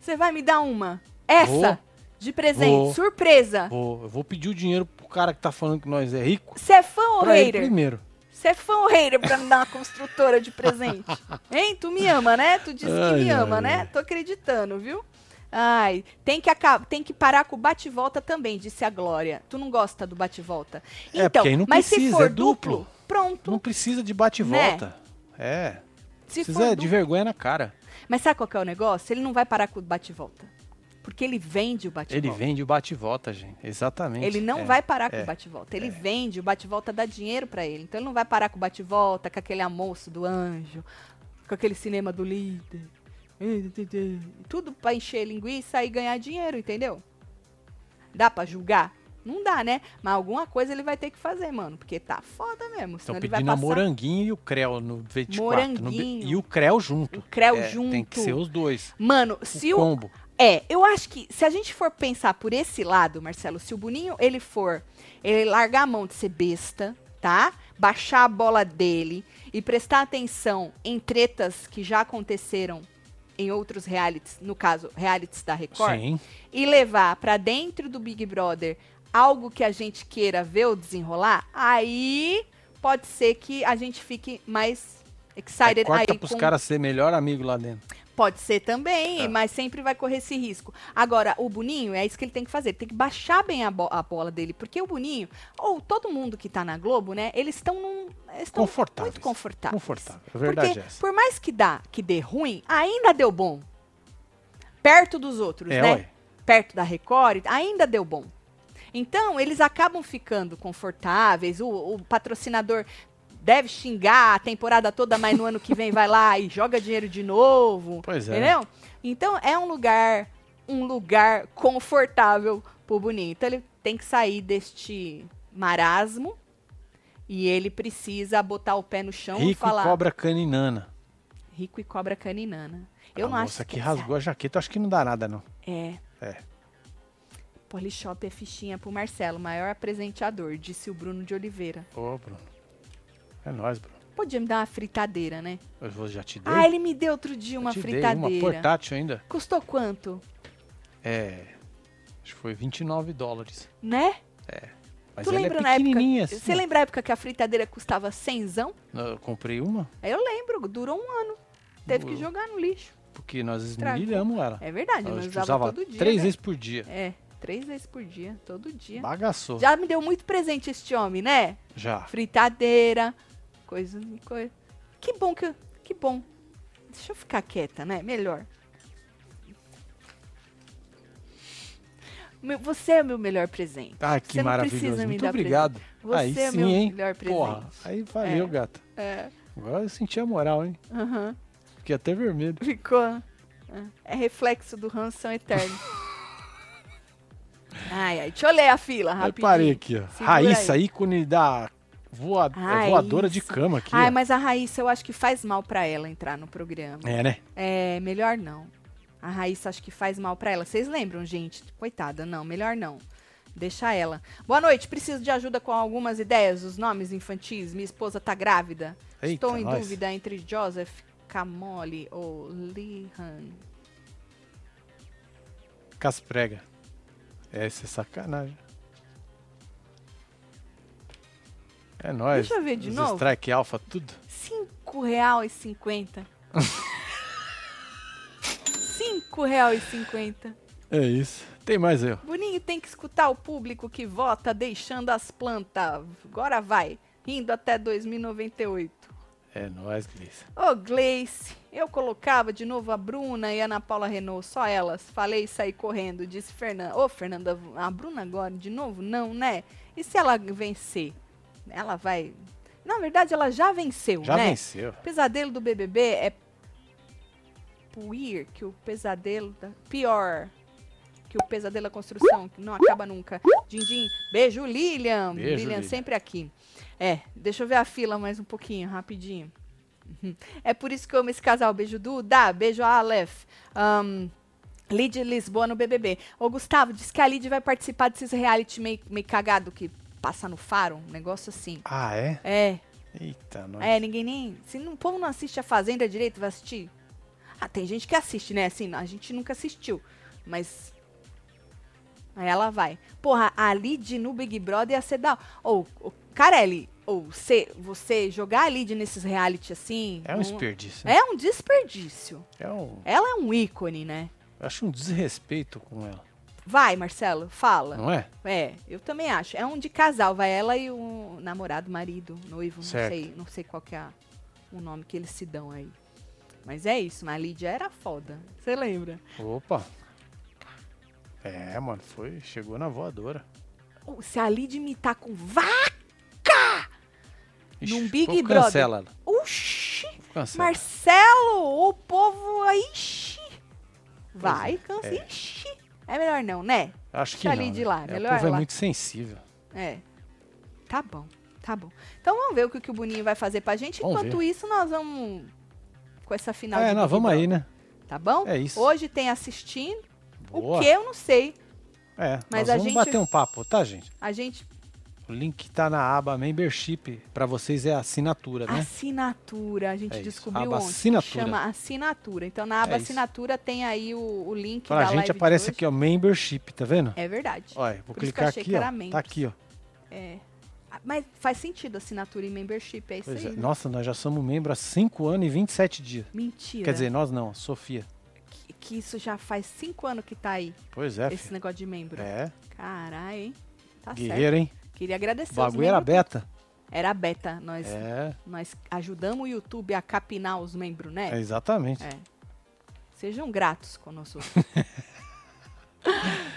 Speaker 1: Você vai me dar uma? Essa?
Speaker 2: Vou.
Speaker 1: De presente,
Speaker 2: Vou.
Speaker 1: surpresa.
Speaker 2: vou, eu vou pedir o dinheiro pro cara que tá falando que nós é rico
Speaker 1: Você é fã ou
Speaker 2: pra ele
Speaker 1: hater?
Speaker 2: primeiro.
Speaker 1: Você é fã ou hater pra me dar uma construtora de presente? [LAUGHS] Hein? Tu me ama, né? Tu disse que
Speaker 2: Ai,
Speaker 1: me ama,
Speaker 2: ai,
Speaker 1: né?
Speaker 2: ai.
Speaker 1: Tô acreditando, viu? Ai, tem que, tem que parar com o bate-volta também, disse a Glória. Tu não gosta do bate-volta?
Speaker 2: É,
Speaker 1: Então,
Speaker 2: aí não
Speaker 1: mas se
Speaker 2: precisa,
Speaker 1: for
Speaker 2: é duplo.
Speaker 1: Pronto.
Speaker 2: Não precisa de bate e
Speaker 1: Né?
Speaker 2: É.
Speaker 1: se
Speaker 2: Precisa de vergonha na cara.
Speaker 1: Mas sabe qual que é o negócio? Ele não vai parar com o bate-volta. Porque ele vende o bate-volta.
Speaker 2: Ele vende o bate e volta, gente. Exatamente.
Speaker 1: Ele não
Speaker 2: É.
Speaker 1: vai parar com
Speaker 2: é,
Speaker 1: o bate-volta. Ele vende, o bate-volta dá dinheiro pra ele. Então ele não vai parar com o bate-volta, com aquele almoço do anjo, com aquele cinema do líder. Tudo pra encher linguiça e ganhar dinheiro, entendeu? Dá pra julgar? Não dá, né? Mas alguma coisa ele vai ter que fazer, mano. Porque tá foda mesmo.
Speaker 2: Estão
Speaker 1: Senão ele vai
Speaker 2: pedindo a
Speaker 1: passar
Speaker 2: moranguinho e o creu no 24. no B-
Speaker 1: Moranguinho.
Speaker 2: e o creu junto.
Speaker 1: o creu
Speaker 2: É,
Speaker 1: junto.
Speaker 2: Tem que ser os dois.
Speaker 1: Mano,
Speaker 2: O
Speaker 1: se o,
Speaker 2: combo.
Speaker 1: É, eu acho que se a gente for pensar por esse lado, Marcelo, se o Boninho ele for, ele largar a mão de ser besta, tá? Baixar a bola dele e prestar atenção em tretas que já aconteceram em outros realities, no caso, realities da Record,
Speaker 2: Sim.
Speaker 1: e levar pra dentro do Big Brother algo que a gente queira ver o desenrolar, aí pode ser que a gente fique mais excited
Speaker 2: corta
Speaker 1: aí
Speaker 2: pros
Speaker 1: com
Speaker 2: caras ser melhor amigo lá dentro.
Speaker 1: Pode ser também,
Speaker 2: É.
Speaker 1: mas sempre vai correr esse risco. Agora, o Boninho, é isso que ele tem que fazer. Ele tem que baixar bem a, bo- a bola dele. Porque o Boninho, ou todo mundo que tá na Globo, né? Eles estão num. Eles
Speaker 2: Confortáveis.
Speaker 1: muito confortáveis.
Speaker 2: Confortável. A verdade
Speaker 1: Porque,
Speaker 2: é essa.
Speaker 1: por mais que dá, que dê ruim, ainda deu bom. Perto dos outros,
Speaker 2: É,
Speaker 1: né?
Speaker 2: ué.
Speaker 1: Perto da Record, ainda deu bom. Então, eles acabam ficando confortáveis. O, o patrocinador deve xingar a temporada toda, mas no ano que vem vai lá e joga dinheiro de novo.
Speaker 2: Pois é.
Speaker 1: Entendeu? Então, é um lugar, um lugar confortável pro Boninho. Então, ele tem que sair deste marasmo e ele precisa botar o pé no chão e
Speaker 2: Rico
Speaker 1: falar.
Speaker 2: e cobra caninana.
Speaker 1: Rico e cobra caninana. Eu
Speaker 2: a
Speaker 1: não
Speaker 2: moça
Speaker 1: acho
Speaker 2: que
Speaker 1: que
Speaker 2: rasgou a jaqueta, acho que não dá nada, não.
Speaker 1: É.
Speaker 2: É.
Speaker 1: Polishop é fichinha pro Marcelo, maior apresenteador, disse o Bruno de Oliveira.
Speaker 2: Ô, Bruno. É nóis, Bruno.
Speaker 1: Podia me dar uma fritadeira, né?
Speaker 2: Eu já te dei.
Speaker 1: Ah, ele me deu outro dia
Speaker 2: Eu
Speaker 1: uma
Speaker 2: te dei
Speaker 1: fritadeira.
Speaker 2: uma portátil ainda.
Speaker 1: Custou quanto?
Speaker 2: É. Acho que foi 29 dólares.
Speaker 1: Né?
Speaker 2: Mas
Speaker 1: tu
Speaker 2: ela
Speaker 1: lembra
Speaker 2: é
Speaker 1: na época?
Speaker 2: assim.
Speaker 1: Você lembra a época que a fritadeira custava cenzão?
Speaker 2: Eu comprei uma
Speaker 1: Eu lembro, durou um ano. Teve que jogar no lixo.
Speaker 2: porque nós
Speaker 1: Estragou.
Speaker 2: esmirilhamos ela.
Speaker 1: É verdade, nós usava,
Speaker 2: usava
Speaker 1: todo dia.
Speaker 2: três
Speaker 1: né?
Speaker 2: vezes por dia.
Speaker 1: É, três vezes por dia, todo dia.
Speaker 2: Bagaçou.
Speaker 1: Já me deu muito presente este homem, né?
Speaker 2: Já.
Speaker 1: Fritadeira, coisa e coisa. Que bom que eu, que bom. Deixa eu ficar quieta, né? Melhor. Você é o meu melhor presente.
Speaker 2: Ah, que
Speaker 1: Você
Speaker 2: maravilhoso.
Speaker 1: precisa me
Speaker 2: Muito obrigado.
Speaker 1: Você
Speaker 2: aí
Speaker 1: é
Speaker 2: sim,
Speaker 1: meu
Speaker 2: hein?
Speaker 1: melhor presente.
Speaker 2: Porra, aí valeu,
Speaker 1: É.
Speaker 2: gata.
Speaker 1: É.
Speaker 2: Agora eu senti a moral, hein?
Speaker 1: aham.
Speaker 2: Fiquei até vermelho.
Speaker 1: Ficou. É. É reflexo do Hanson eterno. [LAUGHS] ai, ai. Deixa eu ler a fila, rapidinho.
Speaker 2: parei aqui, ó.
Speaker 1: Segura
Speaker 2: Raíssa,
Speaker 1: aí.
Speaker 2: ícone da voa-
Speaker 1: Raíssa.
Speaker 2: voadora de cama aqui.
Speaker 1: Ai,
Speaker 2: ó.
Speaker 1: mas a Raíssa, eu acho que faz mal pra ela entrar no programa.
Speaker 2: É, né?
Speaker 1: É, melhor não. A Raíssa acho que faz mal pra ela. Vocês lembram, gente? Coitada, não, melhor não. Deixa ela. Boa noite, preciso de ajuda com algumas ideias, os nomes infantis. Minha esposa tá grávida.
Speaker 2: Eita,
Speaker 1: Estou em
Speaker 2: nós.
Speaker 1: dúvida entre Joseph Camoli ou Lihan.
Speaker 2: Casprega. Isso é sacanagem. É nóis.
Speaker 1: Deixa eu ver de
Speaker 2: Os
Speaker 1: novo.
Speaker 2: Strike Alpha, tudo.
Speaker 1: Cinco real e cinquenta. Cinco real e cinquenta.
Speaker 2: É isso. Tem mais aí, ó.
Speaker 1: Boninho tem que escutar o público que vota deixando as plantas. Agora vai. Rindo até 2098.
Speaker 2: É nóis, Gleice.
Speaker 1: Ô, Gleice, eu colocava de novo a Bruna e a Ana Paula Renault, só elas. Falei e saí correndo, disse Fernanda. Ô, Fernanda, a Bruna agora de novo? Não, né? E se ela vencer? Ela vai. Na verdade, ela já venceu,
Speaker 2: Já
Speaker 1: né?
Speaker 2: venceu.
Speaker 1: O pesadelo do BBB é puir que o pesadelo da pior que o pesadelo da construção que não acaba nunca. Dindim, beijo Lilian,
Speaker 2: Beijo,
Speaker 1: Lilian
Speaker 2: Lilian.
Speaker 1: sempre aqui. É, deixa eu ver a fila mais um pouquinho, rapidinho. Uhum. É por isso que eu amo esse casal. Beijo Duda, beijo Aleph. Um, Lid Lisboa no BBB. Ô Gustavo, diz que a Lid vai participar desses reality meio, meio cagado que passa no faro, um negócio assim.
Speaker 2: Ah, é?
Speaker 1: É,
Speaker 2: Eita, nós.
Speaker 1: é, ninguém nem. Se não- o povo não assiste a Fazenda direito, vai assistir? Ah, tem gente que assiste, né? Assim, a gente nunca assistiu. Mas. Aí ela vai. Porra, a Lid no Big Brother ia ser da. Ou, ô, Carelli, ou você, você jogar a Lid nesses reality assim.
Speaker 2: É um
Speaker 1: não-
Speaker 2: desperdício. né?
Speaker 1: É um desperdício.
Speaker 2: É um.
Speaker 1: Ela é um ícone, né?
Speaker 2: Eu acho um desrespeito com ela.
Speaker 1: Vai, Marcelo, fala.
Speaker 2: Não é?
Speaker 1: É, eu também acho. É um de casal, vai ela e o namorado, marido, noivo,
Speaker 2: Certo.
Speaker 1: não sei, não sei qual que é o nome que eles se dão aí. Mas é isso, mas a Lídia era foda. Você lembra?
Speaker 2: Opa. É, mano, foi. Chegou na voadora.
Speaker 1: Se a Lídia imitar com vaca!
Speaker 2: Ixi,
Speaker 1: Num Big Brother.
Speaker 2: Cancela ela.
Speaker 1: Oxi!
Speaker 2: Cancela.
Speaker 1: Marcelo, o povo aí. Ixi. Vai,
Speaker 2: é,
Speaker 1: cansa.
Speaker 2: é.
Speaker 1: Ixi. É melhor não, né?
Speaker 2: Acho que
Speaker 1: deixa
Speaker 2: não.
Speaker 1: Lid
Speaker 2: né?
Speaker 1: lá,
Speaker 2: É,
Speaker 1: melhor
Speaker 2: o povo é
Speaker 1: lá.
Speaker 2: muito sensível.
Speaker 1: É. Tá bom, tá bom. Então vamos ver o que, que o Boninho vai fazer pra gente.
Speaker 2: Vamos
Speaker 1: Enquanto
Speaker 2: ver.
Speaker 1: isso, nós vamos com essa final
Speaker 2: é,
Speaker 1: de
Speaker 2: nós vamos aí, né?
Speaker 1: Tá bom?
Speaker 2: É isso.
Speaker 1: Hoje tem assistindo.
Speaker 2: Boa.
Speaker 1: O que eu não sei.
Speaker 2: É,
Speaker 1: Mas a
Speaker 2: vamos
Speaker 1: gente-
Speaker 2: bater um papo, tá, gente?
Speaker 1: A gente.
Speaker 2: O link tá na aba membership. Pra vocês é assinatura, né?
Speaker 1: Assinatura. A gente
Speaker 2: É
Speaker 1: descobriu
Speaker 2: aba
Speaker 1: ontem.
Speaker 2: assinatura.
Speaker 1: Chama assinatura. Então na aba
Speaker 2: É
Speaker 1: assinatura tem aí o, o link
Speaker 2: Pra
Speaker 1: da
Speaker 2: gente aparece aqui, ó, membership, tá vendo?
Speaker 1: É verdade.
Speaker 2: Olha, vou
Speaker 1: Por isso que eu
Speaker 2: clicar
Speaker 1: achei
Speaker 2: aqui, ó. Tá aqui, ó.
Speaker 1: É. Ah, Mas faz sentido assinatura e membership, é isso
Speaker 2: Pois
Speaker 1: aí.
Speaker 2: é.
Speaker 1: né?
Speaker 2: Nossa, nós já somos membro há 5 anos e 27 dias.
Speaker 1: Mentira.
Speaker 2: Quer dizer, nós não, Sofia.
Speaker 1: Que, isso já faz cinco anos que tá aí,
Speaker 2: Pois é,
Speaker 1: esse
Speaker 2: filho.
Speaker 1: negócio de membro.
Speaker 2: É,
Speaker 1: Caralho, hein? Tá certo.
Speaker 2: guerreiro, hein?
Speaker 1: Queria agradecer.
Speaker 2: O bagulho era beta.
Speaker 1: Era beta. Nós,
Speaker 2: É,
Speaker 1: nós ajudamos o YouTube a capinar os membros, né?
Speaker 2: é exatamente.
Speaker 1: É. Sejam gratos conosco. [LAUGHS]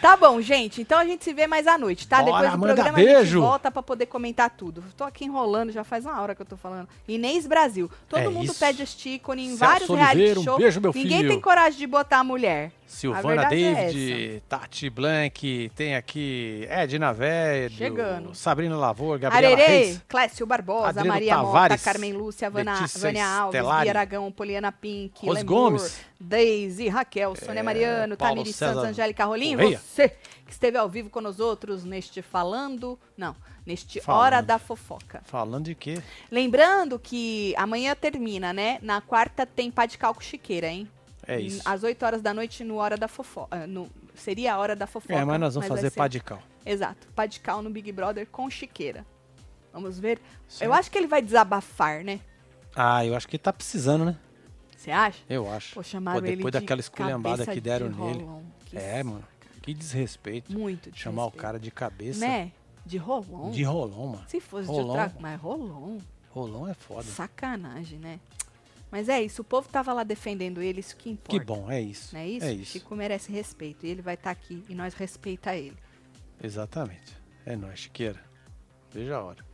Speaker 1: tá bom, gente. Então a gente se vê mais à noite, tá?
Speaker 2: Bora,
Speaker 1: Depois do
Speaker 2: manda
Speaker 1: programa a gente
Speaker 2: beijo.
Speaker 1: volta pra poder comentar tudo. Tô aqui enrolando, já faz uma hora que eu tô falando. Inês Brasil. Todo
Speaker 2: É
Speaker 1: mundo
Speaker 2: isso.
Speaker 1: pede este ícone em
Speaker 2: Celso
Speaker 1: vários
Speaker 2: Oliveira,
Speaker 1: reality
Speaker 2: um
Speaker 1: shows.
Speaker 2: beijo, meu
Speaker 1: Ninguém
Speaker 2: filho.
Speaker 1: tem coragem de botar a mulher.
Speaker 2: Silvana
Speaker 1: é
Speaker 2: David, Tati Blank, tem aqui Edna Velho,
Speaker 1: Chegando.
Speaker 2: Sabrina Lavor, Gabriela
Speaker 1: Arerê,
Speaker 2: Reis.
Speaker 1: Clécio Barbosa,
Speaker 2: Adriano
Speaker 1: Maria Mota,
Speaker 2: Tavares,
Speaker 1: Carmen Lúcia, Vana,
Speaker 2: Letícia
Speaker 1: Vânia Alves, Bia Aragão, Poliana Pink,
Speaker 2: Rose
Speaker 1: Lemur,
Speaker 2: Gomes.
Speaker 1: Deise, Raquel, Sônia
Speaker 2: É,
Speaker 1: Mariano, Tamiri Santos, Angélica Rolim, você que esteve ao vivo com nós outros neste Falando, não, neste
Speaker 2: Falando.
Speaker 1: Hora da Fofoca.
Speaker 2: Falando de quê?
Speaker 1: Lembrando que amanhã termina, né? Na quarta tem pá de calco chiqueira, hein?
Speaker 2: É isso.
Speaker 1: Às 8 horas da noite no Hora da Fofoca. no- seria a Hora da Fofoca.
Speaker 2: É, mas nós vamos
Speaker 1: vai
Speaker 2: fazer
Speaker 1: ser-
Speaker 2: pá de cal.
Speaker 1: Exato, pá de cal no Big Brother com chiqueira. Vamos ver.
Speaker 2: Certo.
Speaker 1: Eu acho que ele vai desabafar, né?
Speaker 2: Ah, eu acho que tá precisando, né?
Speaker 1: Você acha?
Speaker 2: Eu acho.
Speaker 1: Pô, chamaram
Speaker 2: Pô,
Speaker 1: ele
Speaker 2: depois
Speaker 1: de
Speaker 2: daquela esculhambada
Speaker 1: cabeça
Speaker 2: que deram
Speaker 1: de
Speaker 2: nele.
Speaker 1: Que
Speaker 2: É, mano. Que desrespeito.
Speaker 1: Muito
Speaker 2: Chamar o
Speaker 1: desrespeito.
Speaker 2: cara de cabeça
Speaker 1: Né? De rolão.
Speaker 2: de rolão, mano.
Speaker 1: Se fosse de outra... Mas rolão.
Speaker 2: Rolão é foda.
Speaker 1: Sacanagem, né? Mas é isso, o povo tava lá defendendo ele, isso que importa.
Speaker 2: Que bom, é isso.
Speaker 1: Não é isso?
Speaker 2: É isso.
Speaker 1: Chico merece respeito. E ele vai estar aqui e nós respeita ele.
Speaker 2: Exatamente. É nóis, Chiqueira. Veja a hora.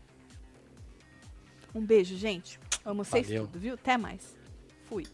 Speaker 1: Um beijo, gente. Amo vocês tudo, viu? Até mais. Fui.